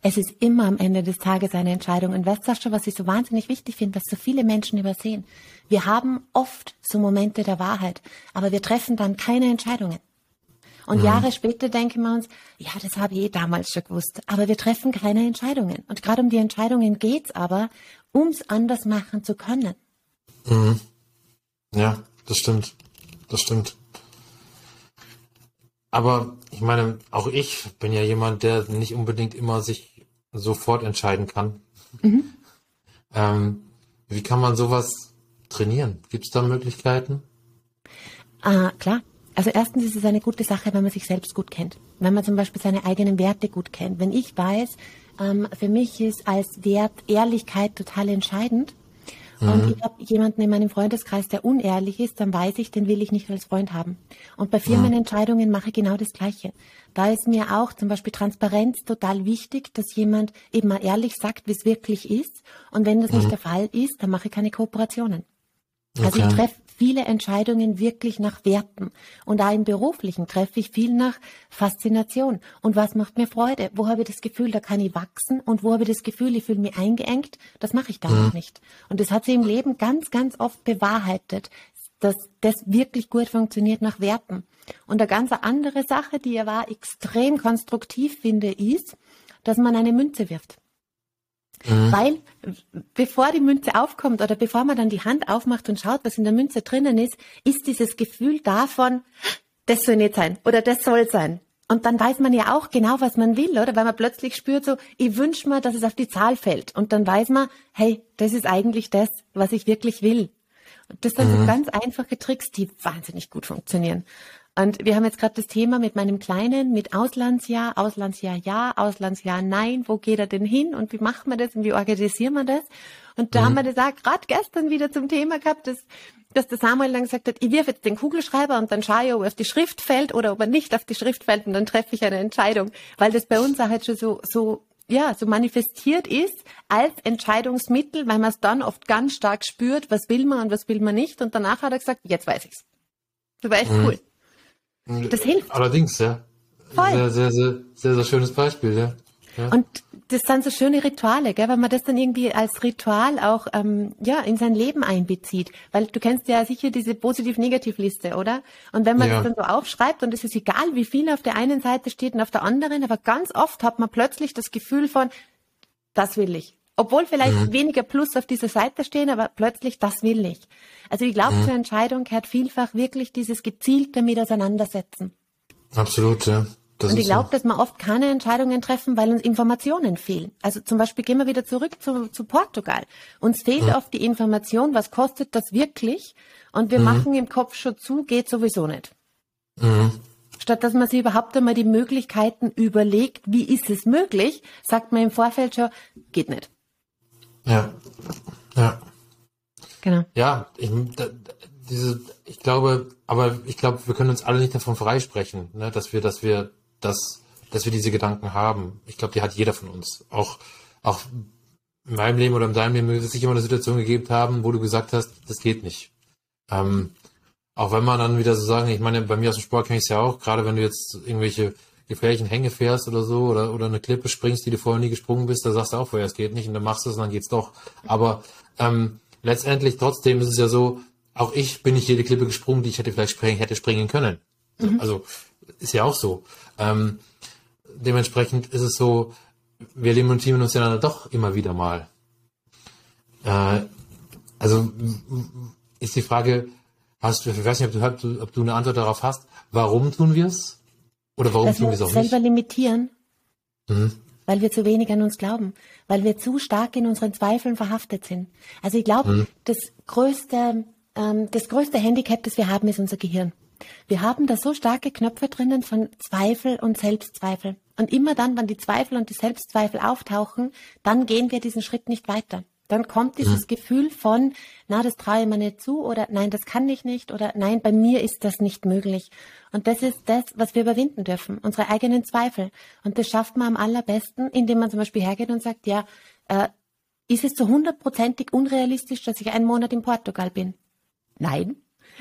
Es ist immer am Ende des Tages eine Entscheidung. Und weißt du, schon, was ich so wahnsinnig wichtig finde, was so viele Menschen übersehen? Wir haben oft so Momente der Wahrheit, aber wir treffen dann keine Entscheidungen. Und mhm. Jahre später denken wir uns, ja, das habe ich eh damals schon gewusst. Aber wir treffen keine Entscheidungen. Und gerade um die Entscheidungen geht's aber, ums anders machen zu können. Mhm. Ja, das stimmt. Das stimmt. Aber ich meine, auch ich bin ja jemand, der nicht unbedingt immer sich sofort entscheiden kann. Mhm. Ähm, wie kann man sowas trainieren? Gibt es da Möglichkeiten? Ah, klar. Also erstens ist es eine gute Sache, wenn man sich selbst gut kennt. Wenn man zum Beispiel seine eigenen Werte gut kennt. Wenn ich weiß, ähm, für mich ist als Wert Ehrlichkeit total entscheidend Mhm. Und ich habe jemanden in meinem Freundeskreis, der unehrlich ist, dann weiß ich, den will ich nicht als Freund haben. Und bei Firmenentscheidungen mache ich genau das Gleiche. Da ist mir auch zum Beispiel Transparenz total wichtig, dass jemand eben mal ehrlich sagt, wie es wirklich ist. Und wenn das mhm. nicht der Fall ist, dann mache ich keine Kooperationen. Also okay. ich treffe viele Entscheidungen wirklich nach Werten. Und auch im Beruflichen treffe ich viel nach Faszination. Und was macht mir Freude? Wo habe ich das Gefühl, da kann ich wachsen? Und wo habe ich das Gefühl, ich fühle mich eingeengt? Das mache ich da mhm. nicht. Und das hat sich im Leben ganz, ganz oft bewahrheitet, dass das wirklich gut funktioniert nach Werten. Und eine ganz andere Sache, die ja war extrem konstruktiv finde, ist, dass man eine Münze wirft. Mhm. Weil bevor die Münze aufkommt oder bevor man dann die Hand aufmacht und schaut, was in der Münze drinnen ist, ist dieses Gefühl davon, das soll nicht sein oder das soll sein. Und dann weiß man ja auch genau, was man will, oder? Weil man plötzlich spürt so, ich wünsche mir, dass es auf die Zahl fällt. Und dann weiß man, hey, das ist eigentlich das, was ich wirklich will. Und das sind mhm. so ganz einfache Tricks, die wahnsinnig gut funktionieren. Und wir haben jetzt gerade das Thema mit meinem Kleinen, mit Auslandsjahr, Auslandsjahr ja, Auslandsjahr nein, wo geht er denn hin und wie macht man das und wie organisieren wir das? Und da mhm. haben wir das auch gerade gestern wieder zum Thema gehabt, dass, dass der Samuel dann gesagt hat, ich wirf jetzt den Kugelschreiber und dann schaue ich, ob er auf die Schrift fällt oder ob er nicht auf die Schrift fällt und dann treffe ich eine Entscheidung, weil das bei uns auch halt schon so, so ja, so manifestiert ist als Entscheidungsmittel, weil man es dann oft ganz stark spürt, was will man und was will man nicht. Und danach hat er gesagt, jetzt weiß ich's. Das war echt mhm. cool. Das hilft. Allerdings, ja. Voll. Sehr, sehr, sehr, sehr, sehr schönes Beispiel, ja. ja. Und das sind so schöne Rituale, gell, wenn man das dann irgendwie als Ritual auch ähm, ja in sein Leben einbezieht. Weil du kennst ja sicher diese Positiv-Negativ-Liste, oder? Und wenn man ja. das dann so aufschreibt und es ist egal, wie viel auf der einen Seite steht und auf der anderen, aber ganz oft hat man plötzlich das Gefühl von, das will ich. Obwohl vielleicht mhm. weniger Plus auf dieser Seite stehen, aber plötzlich, das will ich. Also ich glaube, mhm. zur Entscheidung gehört vielfach wirklich dieses gezielte mit auseinandersetzen. Absolut, ja. Das und ich glaube, so. dass wir oft keine Entscheidungen treffen, weil uns Informationen fehlen. Also zum Beispiel gehen wir wieder zurück zu, zu Portugal. Uns fehlt mhm. oft die Information, was kostet das wirklich? Und wir mhm. machen im Kopf schon zu, geht sowieso nicht. Mhm. Statt dass man sich überhaupt einmal die Möglichkeiten überlegt, wie ist es möglich, sagt man im Vorfeld schon, geht nicht. Ja, ja. Genau. Ja, ich, da, diese, ich glaube, aber ich glaube, wir können uns alle nicht davon freisprechen, ne, dass wir, dass wir, dass, dass wir diese Gedanken haben. Ich glaube, die hat jeder von uns. Auch, auch in meinem Leben oder in deinem Leben wird es sich immer eine Situation gegeben haben, wo du gesagt hast, das geht nicht. Ähm, auch wenn man dann wieder so sagen, ich meine, bei mir aus dem Sport kenne ich es ja auch, gerade wenn du jetzt irgendwelche gefährlichen Hänge fährst oder so oder, oder eine Klippe springst, die du vorher nie gesprungen bist, da sagst du auch vorher, es geht nicht und dann machst du es und dann geht's doch. Aber ähm, letztendlich trotzdem ist es ja so, auch ich bin nicht jede Klippe gesprungen, die ich hätte vielleicht springen, hätte springen können. Mhm. Also ist ja auch so. Ähm, dementsprechend ist es so, wir limitieren uns ja dann doch immer wieder mal. Äh, also ist die Frage, hast du, ich weiß nicht, ob du, ob du eine Antwort darauf hast, warum tun wir es? Oder warum tun wir es auch selber nicht? selber limitieren, mhm. weil wir zu wenig an uns glauben, weil wir zu stark in unseren Zweifeln verhaftet sind. Also ich glaube, mhm. das größte, ähm, das größte Handicap, das wir haben, ist unser Gehirn. Wir haben da so starke Knöpfe drinnen von Zweifel und Selbstzweifel. Und immer dann, wenn die Zweifel und die Selbstzweifel auftauchen, dann gehen wir diesen Schritt nicht weiter. Dann kommt dieses mhm. Gefühl von, na, das traue ich mir nicht zu oder nein, das kann ich nicht oder nein, bei mir ist das nicht möglich. Und das ist das, was wir überwinden dürfen, unsere eigenen Zweifel. Und das schafft man am allerbesten, indem man zum Beispiel hergeht und sagt, ja, äh, ist es zu hundertprozentig unrealistisch, dass ich einen Monat in Portugal bin? Nein.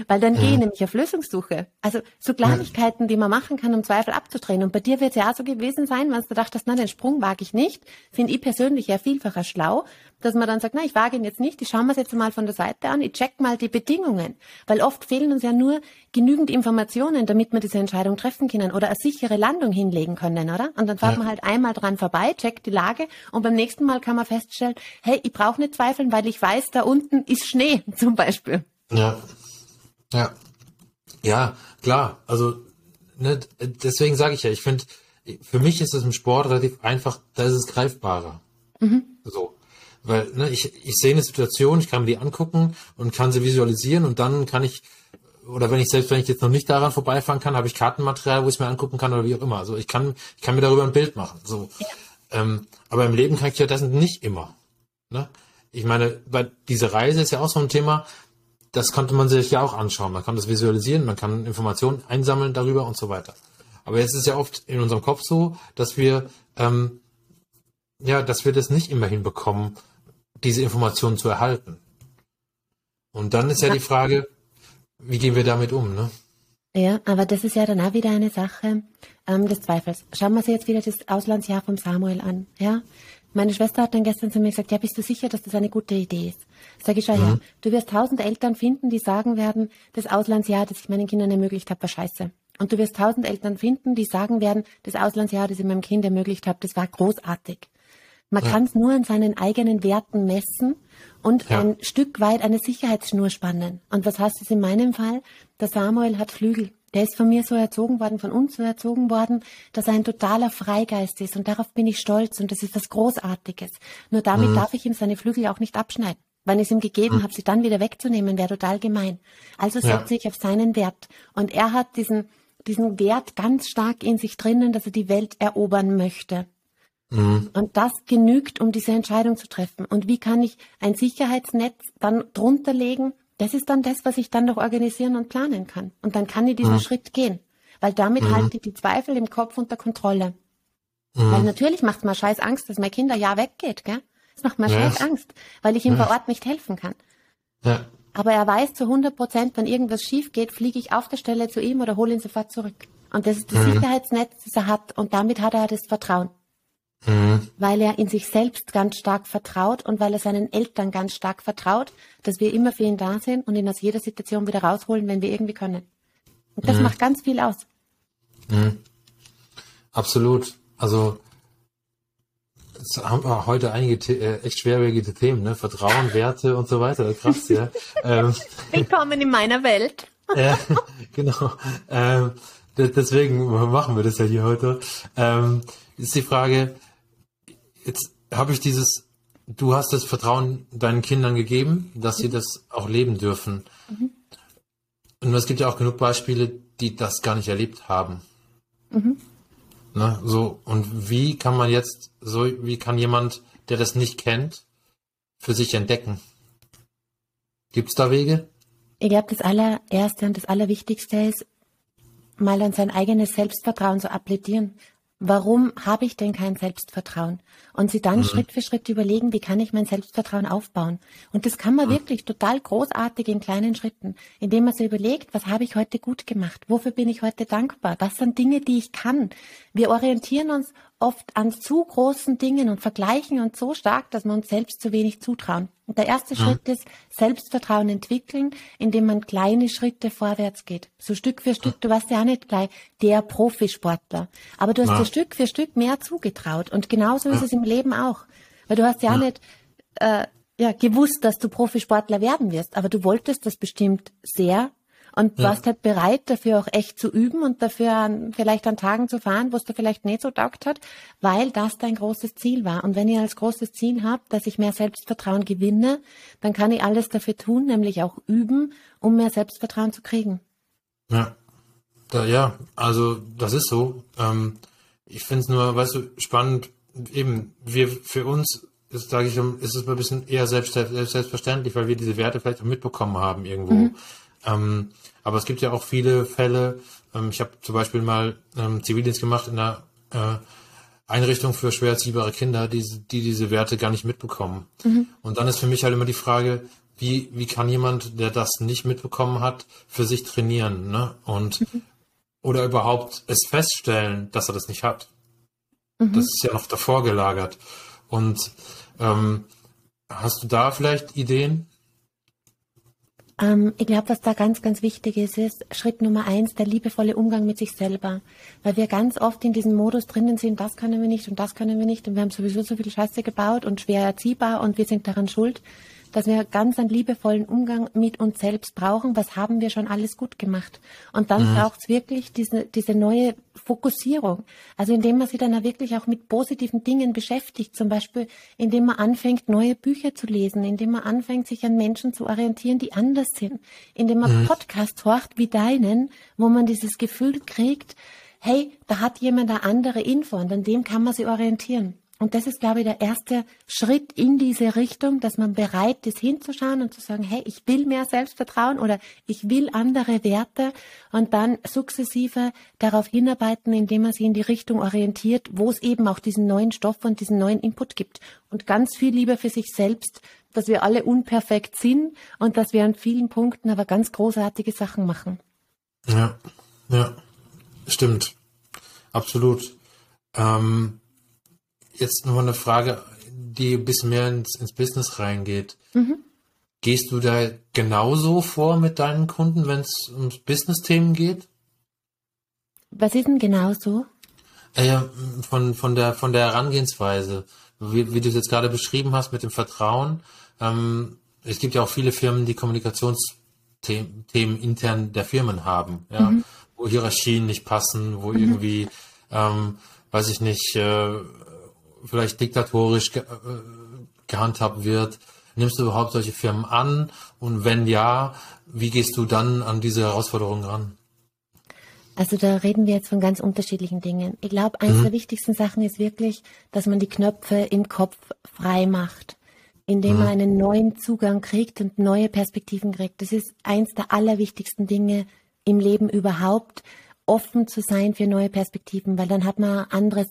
Weil dann ja. gehe ich nämlich auf Lösungssuche. Also so Kleinigkeiten, die man machen kann, um Zweifel abzudrehen. Und bei dir wird es ja auch so gewesen sein, wenn du dachtest, nein, den Sprung wage ich nicht, finde ich persönlich ja vielfacher schlau, dass man dann sagt, na, ich wage ihn jetzt nicht, ich schaue mir es jetzt mal von der Seite an, ich check mal die Bedingungen. Weil oft fehlen uns ja nur genügend Informationen, damit wir diese Entscheidung treffen können oder eine sichere Landung hinlegen können, oder? Und dann fährt ja. man halt einmal dran vorbei, checkt die Lage und beim nächsten Mal kann man feststellen, hey, ich brauche nicht zweifeln, weil ich weiß, da unten ist Schnee zum Beispiel. Ja, ja. Ja, klar. Also, ne, deswegen sage ich ja, ich finde, für mich ist es im Sport relativ einfach, da ist es greifbarer. Mhm. So. Weil, ne, ich, ich sehe eine Situation, ich kann mir die angucken und kann sie visualisieren und dann kann ich, oder wenn ich selbst, wenn ich jetzt noch nicht daran vorbeifahren kann, habe ich Kartenmaterial, wo ich es mir angucken kann oder wie auch immer. Also ich kann, ich kann mir darüber ein Bild machen. So. Ja. Ähm, aber im Leben kann ich ja das nicht immer. Ne? ich meine, bei diese Reise ist ja auch so ein Thema, das konnte man sich ja auch anschauen. Man kann das visualisieren, man kann Informationen einsammeln darüber und so weiter. Aber jetzt ist ja oft in unserem Kopf so, dass wir ähm, ja, dass wir das nicht immer hinbekommen, diese Informationen zu erhalten. Und dann ist ja die Frage, wie gehen wir damit um, ne? Ja, aber das ist ja dann auch wieder eine Sache ähm, des Zweifels. Schauen wir uns jetzt wieder das Auslandsjahr vom Samuel an. Ja, meine Schwester hat dann gestern zu mir gesagt, ja, bist du sicher, dass das eine gute Idee ist? Sag ich schon, mhm. ja. Du wirst tausend Eltern finden, die sagen werden, das Auslandsjahr, das ich meinen Kindern ermöglicht habe, war scheiße. Und du wirst tausend Eltern finden, die sagen werden, das Auslandsjahr, das ich meinem Kind ermöglicht habe, das war großartig. Man ja. kann es nur an seinen eigenen Werten messen und ja. ein Stück weit eine Sicherheitsschnur spannen. Und was heißt es in meinem Fall? Der Samuel hat Flügel. Der ist von mir so erzogen worden, von uns so erzogen worden, dass er ein totaler Freigeist ist. Und darauf bin ich stolz. Und das ist was Großartiges. Nur damit mhm. darf ich ihm seine Flügel auch nicht abschneiden. Wenn ich es ihm gegeben mhm. habe, sie dann wieder wegzunehmen, wäre total gemein. Also setze ja. ich auf seinen Wert. Und er hat diesen, diesen Wert ganz stark in sich drinnen, dass er die Welt erobern möchte. Mhm. Und das genügt, um diese Entscheidung zu treffen. Und wie kann ich ein Sicherheitsnetz dann drunter legen? Das ist dann das, was ich dann noch organisieren und planen kann. Und dann kann ich diesen mhm. Schritt gehen. Weil damit mhm. halte ich die Zweifel im Kopf unter Kontrolle. Mhm. Weil natürlich macht es mir scheiß Angst, dass mein Kinder ja weggeht, gell? Das macht mir ja. scheiß Angst, weil ich ihm ja. vor Ort nicht helfen kann. Ja. Aber er weiß zu 100 Prozent, wenn irgendwas schief geht, fliege ich auf der Stelle zu ihm oder hole ihn sofort zurück. Und das ist das mhm. Sicherheitsnetz, das er hat. Und damit hat er das Vertrauen. Mhm. Weil er in sich selbst ganz stark vertraut und weil er seinen Eltern ganz stark vertraut, dass wir immer für ihn da sind und ihn aus jeder Situation wieder rausholen, wenn wir irgendwie können. Und das mhm. macht ganz viel aus. Mhm. Absolut. Also Jetzt haben wir heute einige äh, echt schwerwiegende Themen, ne? Vertrauen, Werte und so weiter. Krass, ja. ähm, Willkommen in meiner Welt. ja, genau. Ähm, deswegen machen wir das ja hier heute. Ähm, ist die Frage, jetzt habe ich dieses, du hast das Vertrauen deinen Kindern gegeben, dass sie das auch leben dürfen. Mhm. Und es gibt ja auch genug Beispiele, die das gar nicht erlebt haben. Mhm. Ne, so, und wie kann man jetzt, so, wie kann jemand, der das nicht kennt, für sich entdecken? Gibt es da Wege? Ich glaube, das allererste und das allerwichtigste ist, mal an sein eigenes Selbstvertrauen zu applaudieren warum habe ich denn kein Selbstvertrauen? Und sie dann mhm. Schritt für Schritt überlegen, wie kann ich mein Selbstvertrauen aufbauen? Und das kann man mhm. wirklich total großartig in kleinen Schritten, indem man sich überlegt, was habe ich heute gut gemacht? Wofür bin ich heute dankbar? Was sind Dinge, die ich kann? Wir orientieren uns oft an zu großen Dingen und vergleichen uns so stark, dass wir uns selbst zu wenig zutrauen. Und der erste ja. Schritt ist Selbstvertrauen entwickeln, indem man kleine Schritte vorwärts geht. So Stück für Stück. Du warst ja nicht gleich der Profisportler, aber du hast ja. dir Stück für Stück mehr zugetraut. Und genauso ja. ist es im Leben auch. Weil du hast ja, ja. nicht äh, ja, gewusst, dass du Profisportler werden wirst, aber du wolltest das bestimmt sehr und ja. warst halt bereit, dafür auch echt zu üben und dafür an, vielleicht an Tagen zu fahren, wo es dir vielleicht nicht so taugt hat, weil das dein großes Ziel war. Und wenn ihr als großes Ziel habt, dass ich mehr Selbstvertrauen gewinne, dann kann ich alles dafür tun, nämlich auch üben, um mehr Selbstvertrauen zu kriegen. Ja, da, ja, also das ist so. Ähm, ich finde es nur, weißt du, spannend, eben, wir für uns ist, sage ich, ist es ein bisschen eher selbst, selbstverständlich, weil wir diese Werte vielleicht auch mitbekommen haben irgendwo. Mhm. Ähm, aber es gibt ja auch viele Fälle. Ähm, ich habe zum Beispiel mal ähm, Zivildienst gemacht in einer äh, Einrichtung für schwer erziehbare Kinder, die, die diese Werte gar nicht mitbekommen. Mhm. Und dann ist für mich halt immer die Frage, wie, wie kann jemand, der das nicht mitbekommen hat, für sich trainieren, ne? Und mhm. oder überhaupt es feststellen, dass er das nicht hat. Mhm. Das ist ja noch davor gelagert. Und ähm, hast du da vielleicht Ideen? Ähm, ich glaube, was da ganz, ganz wichtig ist, ist Schritt Nummer eins, der liebevolle Umgang mit sich selber. Weil wir ganz oft in diesem Modus drinnen sind, das können wir nicht und das können wir nicht und wir haben sowieso so viel Scheiße gebaut und schwer erziehbar und wir sind daran schuld dass wir ganz einen liebevollen Umgang mit uns selbst brauchen. Was haben wir schon alles gut gemacht? Und dann mhm. braucht es wirklich diese, diese neue Fokussierung. Also indem man sich dann auch wirklich auch mit positiven Dingen beschäftigt. Zum Beispiel, indem man anfängt, neue Bücher zu lesen, indem man anfängt, sich an Menschen zu orientieren, die anders sind, indem man mhm. Podcasts horcht wie deinen, wo man dieses Gefühl kriegt, hey, da hat jemand eine andere Info und an dem kann man sich orientieren. Und das ist, glaube ich, der erste Schritt in diese Richtung, dass man bereit ist, hinzuschauen und zu sagen, hey, ich will mehr Selbstvertrauen oder ich will andere Werte und dann sukzessive darauf hinarbeiten, indem man sich in die Richtung orientiert, wo es eben auch diesen neuen Stoff und diesen neuen Input gibt. Und ganz viel Liebe für sich selbst, dass wir alle unperfekt sind und dass wir an vielen Punkten aber ganz großartige Sachen machen. Ja, ja, stimmt. Absolut. Ähm jetzt nur eine Frage, die ein bisschen mehr ins, ins Business reingeht. Mhm. Gehst du da genauso vor mit deinen Kunden, wenn es ums Business-Themen geht? Was ist denn genauso? Äh, von, von, der, von der Herangehensweise, wie, wie du es jetzt gerade beschrieben hast mit dem Vertrauen. Ähm, es gibt ja auch viele Firmen, die Kommunikationsthemen intern der Firmen haben, ja, mhm. wo Hierarchien nicht passen, wo mhm. irgendwie, ähm, weiß ich nicht, äh, vielleicht diktatorisch ge äh, gehandhabt wird. Nimmst du überhaupt solche Firmen an? Und wenn ja, wie gehst du dann an diese Herausforderungen ran? Also da reden wir jetzt von ganz unterschiedlichen Dingen. Ich glaube, eines mhm. der wichtigsten Sachen ist wirklich, dass man die Knöpfe im Kopf frei macht, indem mhm. man einen neuen Zugang kriegt und neue Perspektiven kriegt. Das ist eins der allerwichtigsten Dinge im Leben überhaupt, offen zu sein für neue Perspektiven, weil dann hat man anderes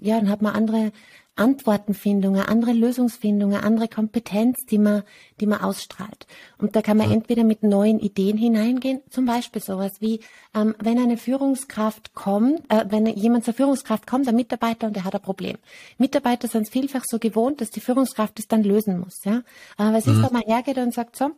ja, dann hat man andere Antwortenfindungen, andere Lösungsfindungen, andere Kompetenz, die man, die man ausstrahlt. Und da kann man ja. entweder mit neuen Ideen hineingehen, zum Beispiel sowas wie, ähm, wenn eine Führungskraft kommt, äh, wenn jemand zur Führungskraft kommt, ein Mitarbeiter und der hat ein Problem. Mitarbeiter sind es vielfach so gewohnt, dass die Führungskraft es dann lösen muss. Ja? Aber was mhm. ist, wenn man hergeht und sagt, so,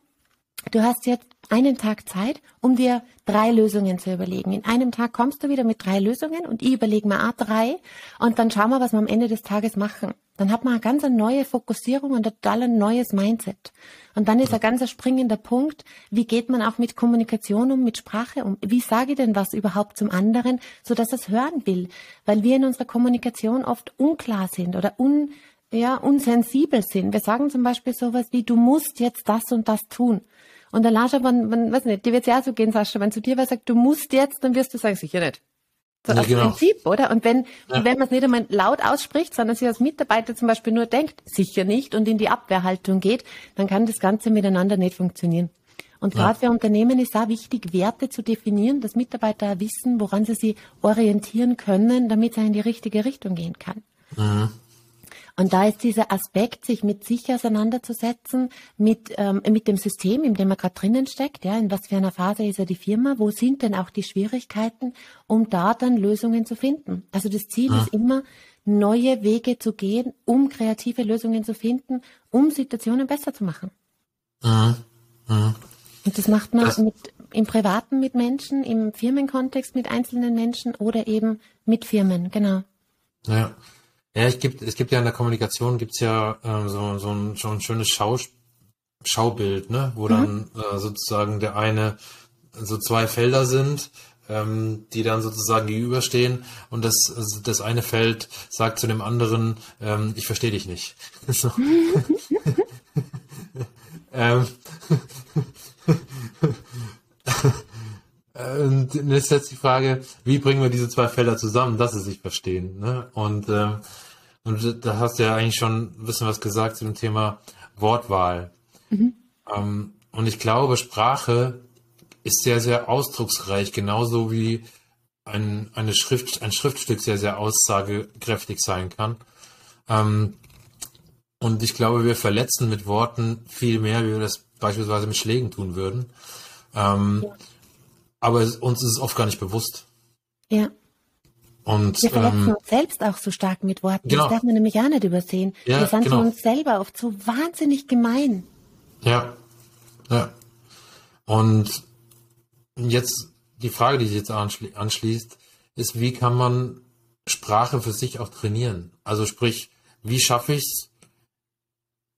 Du hast jetzt einen Tag Zeit, um dir drei Lösungen zu überlegen. In einem Tag kommst du wieder mit drei Lösungen und ich überlege mir auch drei und dann schauen wir, was wir am Ende des Tages machen. Dann hat man eine ganz neue Fokussierung und ein total neues Mindset. Und dann ist ein ganz springender Punkt, wie geht man auch mit Kommunikation um, mit Sprache um? Wie sage ich denn was überhaupt zum anderen, so dass es hören will? Weil wir in unserer Kommunikation oft unklar sind oder un, ja, unsensibel sind. Wir sagen zum Beispiel sowas wie, du musst jetzt das und das tun. Und dann Lascha, wenn, wenn, weiß nicht, dir wird's ja auch so gehen, Sascha, wenn zu dir wer sagt, du musst jetzt, dann wirst du sagen, sicher nicht. So ja, genau. Prinzip, oder? Und wenn, ja. wenn man es nicht einmal laut ausspricht, sondern sich als Mitarbeiter zum Beispiel nur denkt, sicher nicht, und in die Abwehrhaltung geht, dann kann das Ganze miteinander nicht funktionieren. Und gerade ja. für Unternehmen ist auch wichtig, Werte zu definieren, dass Mitarbeiter wissen, woran sie sich orientieren können, damit es in die richtige Richtung gehen kann. Mhm. Und da ist dieser Aspekt, sich mit sich auseinanderzusetzen, mit, ähm, mit dem System, in dem man gerade drinnen steckt, ja, in was für einer Phase ist ja die Firma, wo sind denn auch die Schwierigkeiten, um da dann Lösungen zu finden. Also das Ziel ja. ist immer, neue Wege zu gehen, um kreative Lösungen zu finden, um Situationen besser zu machen. Ja. Ja. Und das macht man das mit, im Privaten mit Menschen, im Firmenkontext mit einzelnen Menschen oder eben mit Firmen, genau. Ja, ja, es gibt, es gibt ja in der Kommunikation gibt's ja äh, so, so, ein, so ein schönes Schau, Schaubild, ne? wo mhm. dann äh, sozusagen der eine so zwei Felder sind, ähm, die dann sozusagen gegenüberstehen und das, also das eine Feld sagt zu dem anderen, ähm, ich verstehe dich nicht. ähm, und jetzt setzt die Frage, wie bringen wir diese zwei Felder zusammen, dass sie sich verstehen. Ne? Und, äh, und da hast du ja eigentlich schon ein bisschen was gesagt zu dem Thema Wortwahl. Mhm. Ähm, und ich glaube, Sprache ist sehr, sehr ausdrucksreich, genauso wie ein, eine Schrift, ein Schriftstück sehr, sehr aussagekräftig sein kann. Ähm, und ich glaube, wir verletzen mit Worten viel mehr, wie wir das beispielsweise mit Schlägen tun würden. Ähm, ja. Aber uns ist es oft gar nicht bewusst. Ja. Und, wir verletzen ähm, uns selbst auch so stark mit Worten. Genau. Das darf man nämlich auch nicht übersehen. Ja, wir sind genau. uns selber oft so wahnsinnig gemein. Ja. Ja. Und jetzt die Frage, die sich jetzt anschli anschließt, ist, wie kann man Sprache für sich auch trainieren? Also sprich, wie schaffe ich es,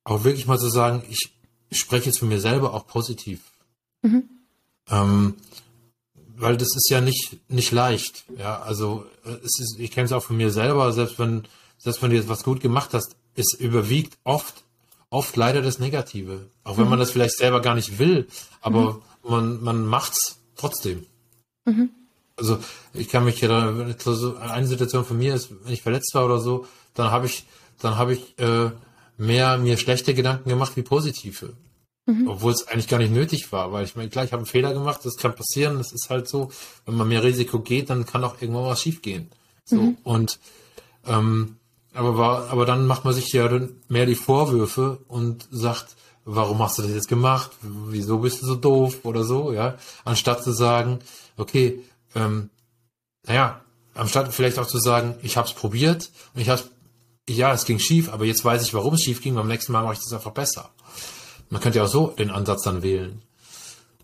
auch wirklich mal zu sagen, ich spreche jetzt für mir selber auch positiv. Mhm. Ähm, weil das ist ja nicht, nicht leicht. Ja, also es ist, ich kenne es auch von mir selber, selbst wenn, selbst wenn du jetzt was gut gemacht hast, es überwiegt oft, oft leider das Negative. Auch wenn mhm. man das vielleicht selber gar nicht will, aber mhm. man, man macht's trotzdem. Mhm. Also ich kann mich ja, so eine Situation von mir ist, wenn ich verletzt war oder so, dann habe ich dann habe ich äh, mehr mir schlechte Gedanken gemacht wie positive. Mhm. Obwohl es eigentlich gar nicht nötig war, weil ich meine, klar, ich habe einen Fehler gemacht, das kann passieren, das ist halt so, wenn man mehr Risiko geht, dann kann auch irgendwann was schiefgehen. So, mhm. und ähm, aber war, aber dann macht man sich ja dann mehr die Vorwürfe und sagt, warum hast du das jetzt gemacht? Wieso bist du so doof oder so, ja? Anstatt zu sagen, okay, ähm, naja, anstatt vielleicht auch zu sagen, ich habe es probiert und ich habe ja, es ging schief, aber jetzt weiß ich, warum es schief ging. Beim nächsten Mal mache ich das einfach besser. Man könnte ja auch so den Ansatz dann wählen.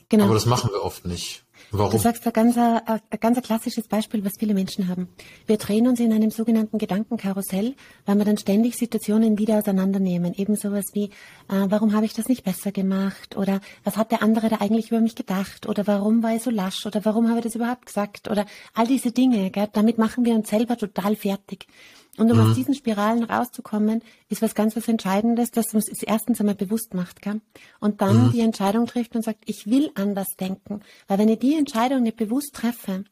Genau. Aber das machen wir oft nicht. Warum? Du sagst ein ganz, ein ganz klassisches Beispiel, was viele Menschen haben. Wir drehen uns in einem sogenannten Gedankenkarussell, weil wir dann ständig Situationen wieder auseinandernehmen. Eben sowas wie, äh, warum habe ich das nicht besser gemacht? Oder was hat der andere da eigentlich über mich gedacht? Oder warum war ich so lasch? Oder warum habe ich das überhaupt gesagt? Oder all diese Dinge. Gell? Damit machen wir uns selber total fertig. Und um mhm. aus diesen Spiralen rauszukommen, ist was ganz was Entscheidendes, dass man es erstens einmal bewusst macht, gell? und dann mhm. die Entscheidung trifft und sagt, ich will anders denken. Weil wenn ich die Entscheidung nicht bewusst treffe,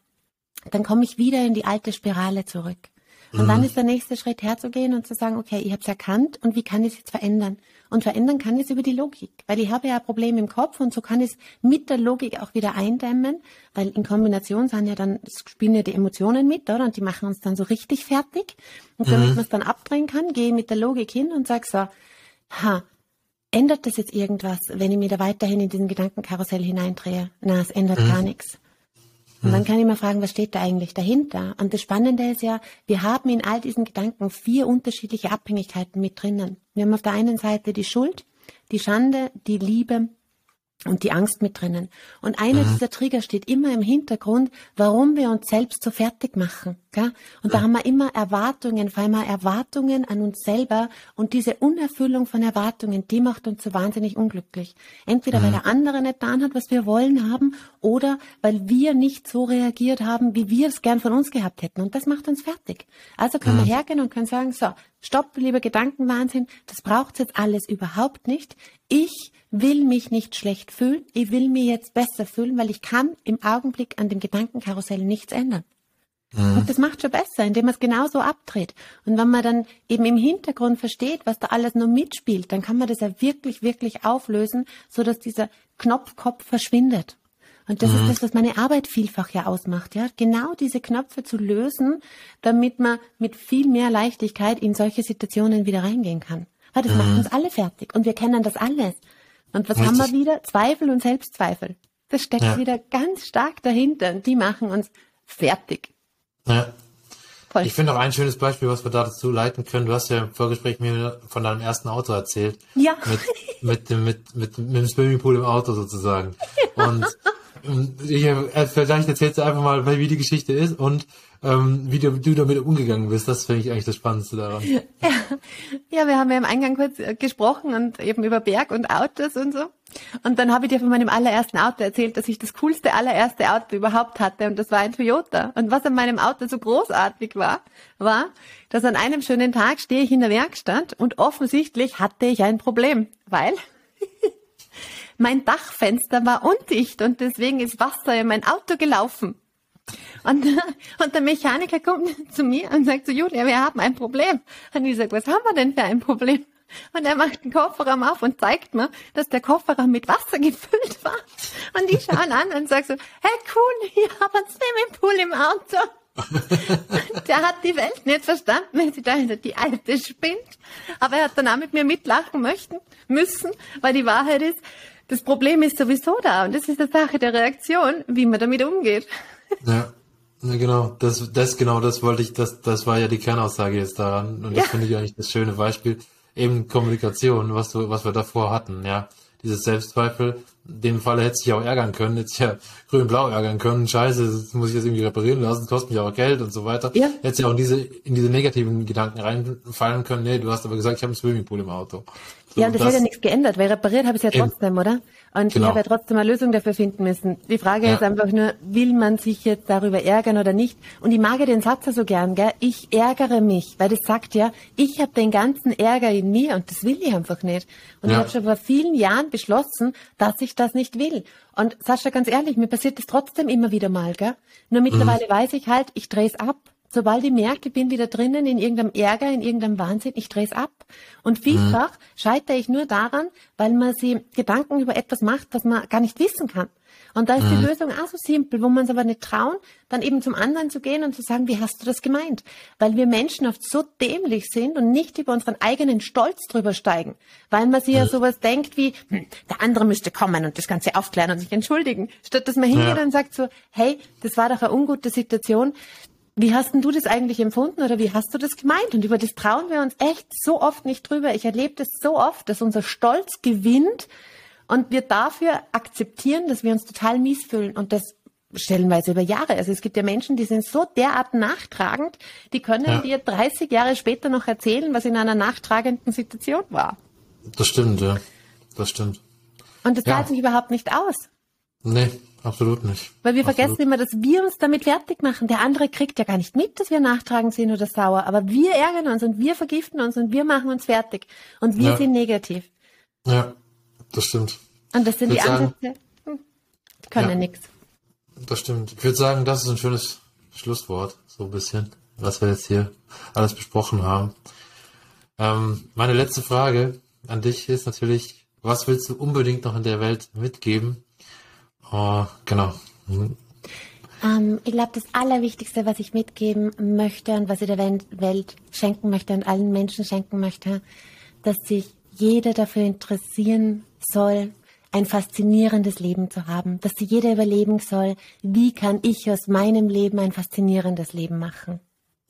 dann komme ich wieder in die alte Spirale zurück. Und mhm. dann ist der nächste Schritt herzugehen und zu sagen, okay, ich habe es erkannt und wie kann ich es jetzt verändern? Und verändern kann ich es über die Logik, weil ich habe ja ein Problem im Kopf und so kann ich es mit der Logik auch wieder eindämmen, weil in Kombination sind ja dann, spielen ja die Emotionen mit, oder? Und die machen uns dann so richtig fertig. Und damit mhm. man es dann abdrehen kann, gehe ich mit der Logik hin und sage so, ha, ändert das jetzt irgendwas, wenn ich mir da weiterhin in diesen Gedankenkarussell hineindrehe? Na, es ändert mhm. gar nichts. Und dann kann ich mal fragen, was steht da eigentlich dahinter? Und das Spannende ist ja, wir haben in all diesen Gedanken vier unterschiedliche Abhängigkeiten mit drinnen. Wir haben auf der einen Seite die Schuld, die Schande, die Liebe und die Angst mit drinnen. Und einer mhm. dieser Trigger steht immer im Hintergrund, warum wir uns selbst so fertig machen. Gell? Und da haben wir immer Erwartungen, vor allem Erwartungen an uns selber. Und diese Unerfüllung von Erwartungen, die macht uns so wahnsinnig unglücklich. Entweder mhm. weil der andere nicht getan hat, was wir wollen haben, oder weil wir nicht so reagiert haben, wie wir es gern von uns gehabt hätten. Und das macht uns fertig. Also können mhm. wir hergehen und können sagen, so, stopp, lieber Gedankenwahnsinn, das braucht jetzt alles überhaupt nicht. Ich will mich nicht schlecht fühlen, ich will mir jetzt besser fühlen, weil ich kann im Augenblick an dem Gedankenkarussell nichts ändern. Mhm. Und das macht schon besser, indem man es genauso abdreht. Und wenn man dann eben im Hintergrund versteht, was da alles nur mitspielt, dann kann man das ja wirklich, wirklich auflösen, so dass dieser Knopfkopf verschwindet. Und das mhm. ist das, was meine Arbeit vielfach ja ausmacht, ja. Genau diese Knöpfe zu lösen, damit man mit viel mehr Leichtigkeit in solche Situationen wieder reingehen kann. Weil das mhm. macht uns alle fertig. Und wir kennen das alles. Und was Richtig. haben wir wieder? Zweifel und Selbstzweifel. Das steckt ja. wieder ganz stark dahinter und die machen uns fertig. Ja. Voll. Ich finde auch ein schönes Beispiel, was wir dazu leiten können. Du hast ja im Vorgespräch mir von deinem ersten Auto erzählt. Ja. Mit, mit, dem, mit, mit, mit dem Swimmingpool im Auto sozusagen. Ja. Und ich, äh, vielleicht erzählst du einfach mal, wie die Geschichte ist und ähm, wie du, du damit umgegangen bist. Das finde ich eigentlich das Spannendste daran. Ja. ja, wir haben ja im Eingang kurz äh, gesprochen und eben über Berg und Autos und so. Und dann habe ich dir von meinem allerersten Auto erzählt, dass ich das coolste allererste Auto überhaupt hatte und das war ein Toyota. Und was an meinem Auto so großartig war, war, dass an einem schönen Tag stehe ich in der Werkstatt und offensichtlich hatte ich ein Problem, weil mein Dachfenster war undicht und deswegen ist Wasser in mein Auto gelaufen. Und, und der Mechaniker kommt zu mir und sagt so, Julia, wir haben ein Problem. Und ich sage, was haben wir denn für ein Problem? Und er macht den Kofferraum auf und zeigt mir, dass der Kofferraum mit Wasser gefüllt war. Und ich schaue ihn an und sage so, hey cool, ich habe einen Swimmingpool im Auto. der hat die Welt nicht verstanden, wenn sie dachte, die alte spinnt. Aber er hat dann auch mit mir mitlachen möchten, müssen, weil die Wahrheit ist, das Problem ist sowieso da und das ist eine Sache der Reaktion, wie man damit umgeht. Ja, ja genau. Das, das genau, das wollte ich, das, das war ja die Kernaussage jetzt daran und das ja. finde ich eigentlich das schöne Beispiel. Eben Kommunikation, was du, was wir davor hatten, ja. Dieses Selbstzweifel, in dem Falle hätte sich auch ärgern können, hätte sich ja grün-blau ärgern können, scheiße, das muss ich jetzt irgendwie reparieren lassen, kostet mich auch Geld und so weiter. Ja. Hätte sich auch in diese, in diese negativen Gedanken reinfallen können, nee, du hast aber gesagt, ich habe einen Swimmingpool im Auto. So, ja, und das, das hätte ja nichts geändert, weil repariert habe ich es ja trotzdem, eben. oder? Und genau. ich habe ja trotzdem eine Lösung dafür finden müssen. Die Frage ja. ist einfach nur, will man sich jetzt darüber ärgern oder nicht? Und ich mag ja den Satz ja so gern, gell? Ich ärgere mich, weil das sagt ja, ich habe den ganzen Ärger in mir und das will ich einfach nicht. Und ja. ich habe schon vor vielen Jahren beschlossen, dass ich das nicht will. Und Sascha, ganz ehrlich, mir passiert das trotzdem immer wieder mal, gell? Nur mittlerweile mhm. weiß ich halt, ich drehe es ab Sobald ich merke, ich bin wieder drinnen in irgendeinem Ärger, in irgendeinem Wahnsinn, ich drehe es ab. Und vielfach mhm. scheitere ich nur daran, weil man sich Gedanken über etwas macht, was man gar nicht wissen kann. Und da ist mhm. die Lösung auch so simpel, wo man es aber nicht trauen, dann eben zum anderen zu gehen und zu sagen, wie hast du das gemeint? Weil wir Menschen oft so dämlich sind und nicht über unseren eigenen Stolz drüber steigen. Weil man sich ja, ja sowas denkt wie, hm, der andere müsste kommen und das Ganze aufklären und sich entschuldigen. Statt dass man hingeht ja. und sagt so, hey, das war doch eine ungute Situation. Wie hast denn du das eigentlich empfunden oder wie hast du das gemeint? Und über das trauen wir uns echt so oft nicht drüber. Ich erlebe das so oft, dass unser Stolz gewinnt, und wir dafür akzeptieren, dass wir uns total mies fühlen und das stellenweise über Jahre. Also es gibt ja Menschen, die sind so derart nachtragend, die können ja. dir 30 Jahre später noch erzählen, was in einer nachtragenden Situation war. Das stimmt, ja. Das stimmt. Und das ja. zahlt sich überhaupt nicht aus. Nee, absolut nicht. Weil wir absolut. vergessen immer, dass wir uns damit fertig machen. Der andere kriegt ja gar nicht mit, dass wir nachtragend sind oder sauer. Aber wir ärgern uns und wir vergiften uns und wir machen uns fertig. Und wir ja. sind negativ. Ja, das stimmt. Und das sind die sagen, Ansätze, hm, die können ja, nichts. Das stimmt. Ich würde sagen, das ist ein schönes Schlusswort, so ein bisschen, was wir jetzt hier alles besprochen haben. Ähm, meine letzte Frage an dich ist natürlich, was willst du unbedingt noch in der Welt mitgeben? Oh, genau. Hm. Ähm, ich glaube, das Allerwichtigste, was ich mitgeben möchte und was ich der Welt schenken möchte und allen Menschen schenken möchte, dass sich jeder dafür interessieren soll, ein faszinierendes Leben zu haben, dass jeder überleben soll, wie kann ich aus meinem Leben ein faszinierendes Leben machen.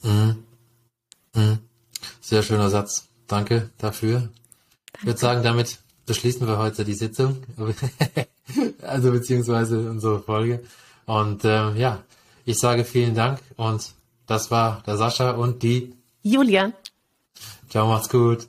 Mhm. Mhm. Sehr schöner Satz. Danke dafür. Danke. Ich würde sagen, damit beschließen wir heute die Sitzung, also beziehungsweise unsere Folge. Und ähm, ja, ich sage vielen Dank und das war der Sascha und die Julia. Ciao, macht's gut.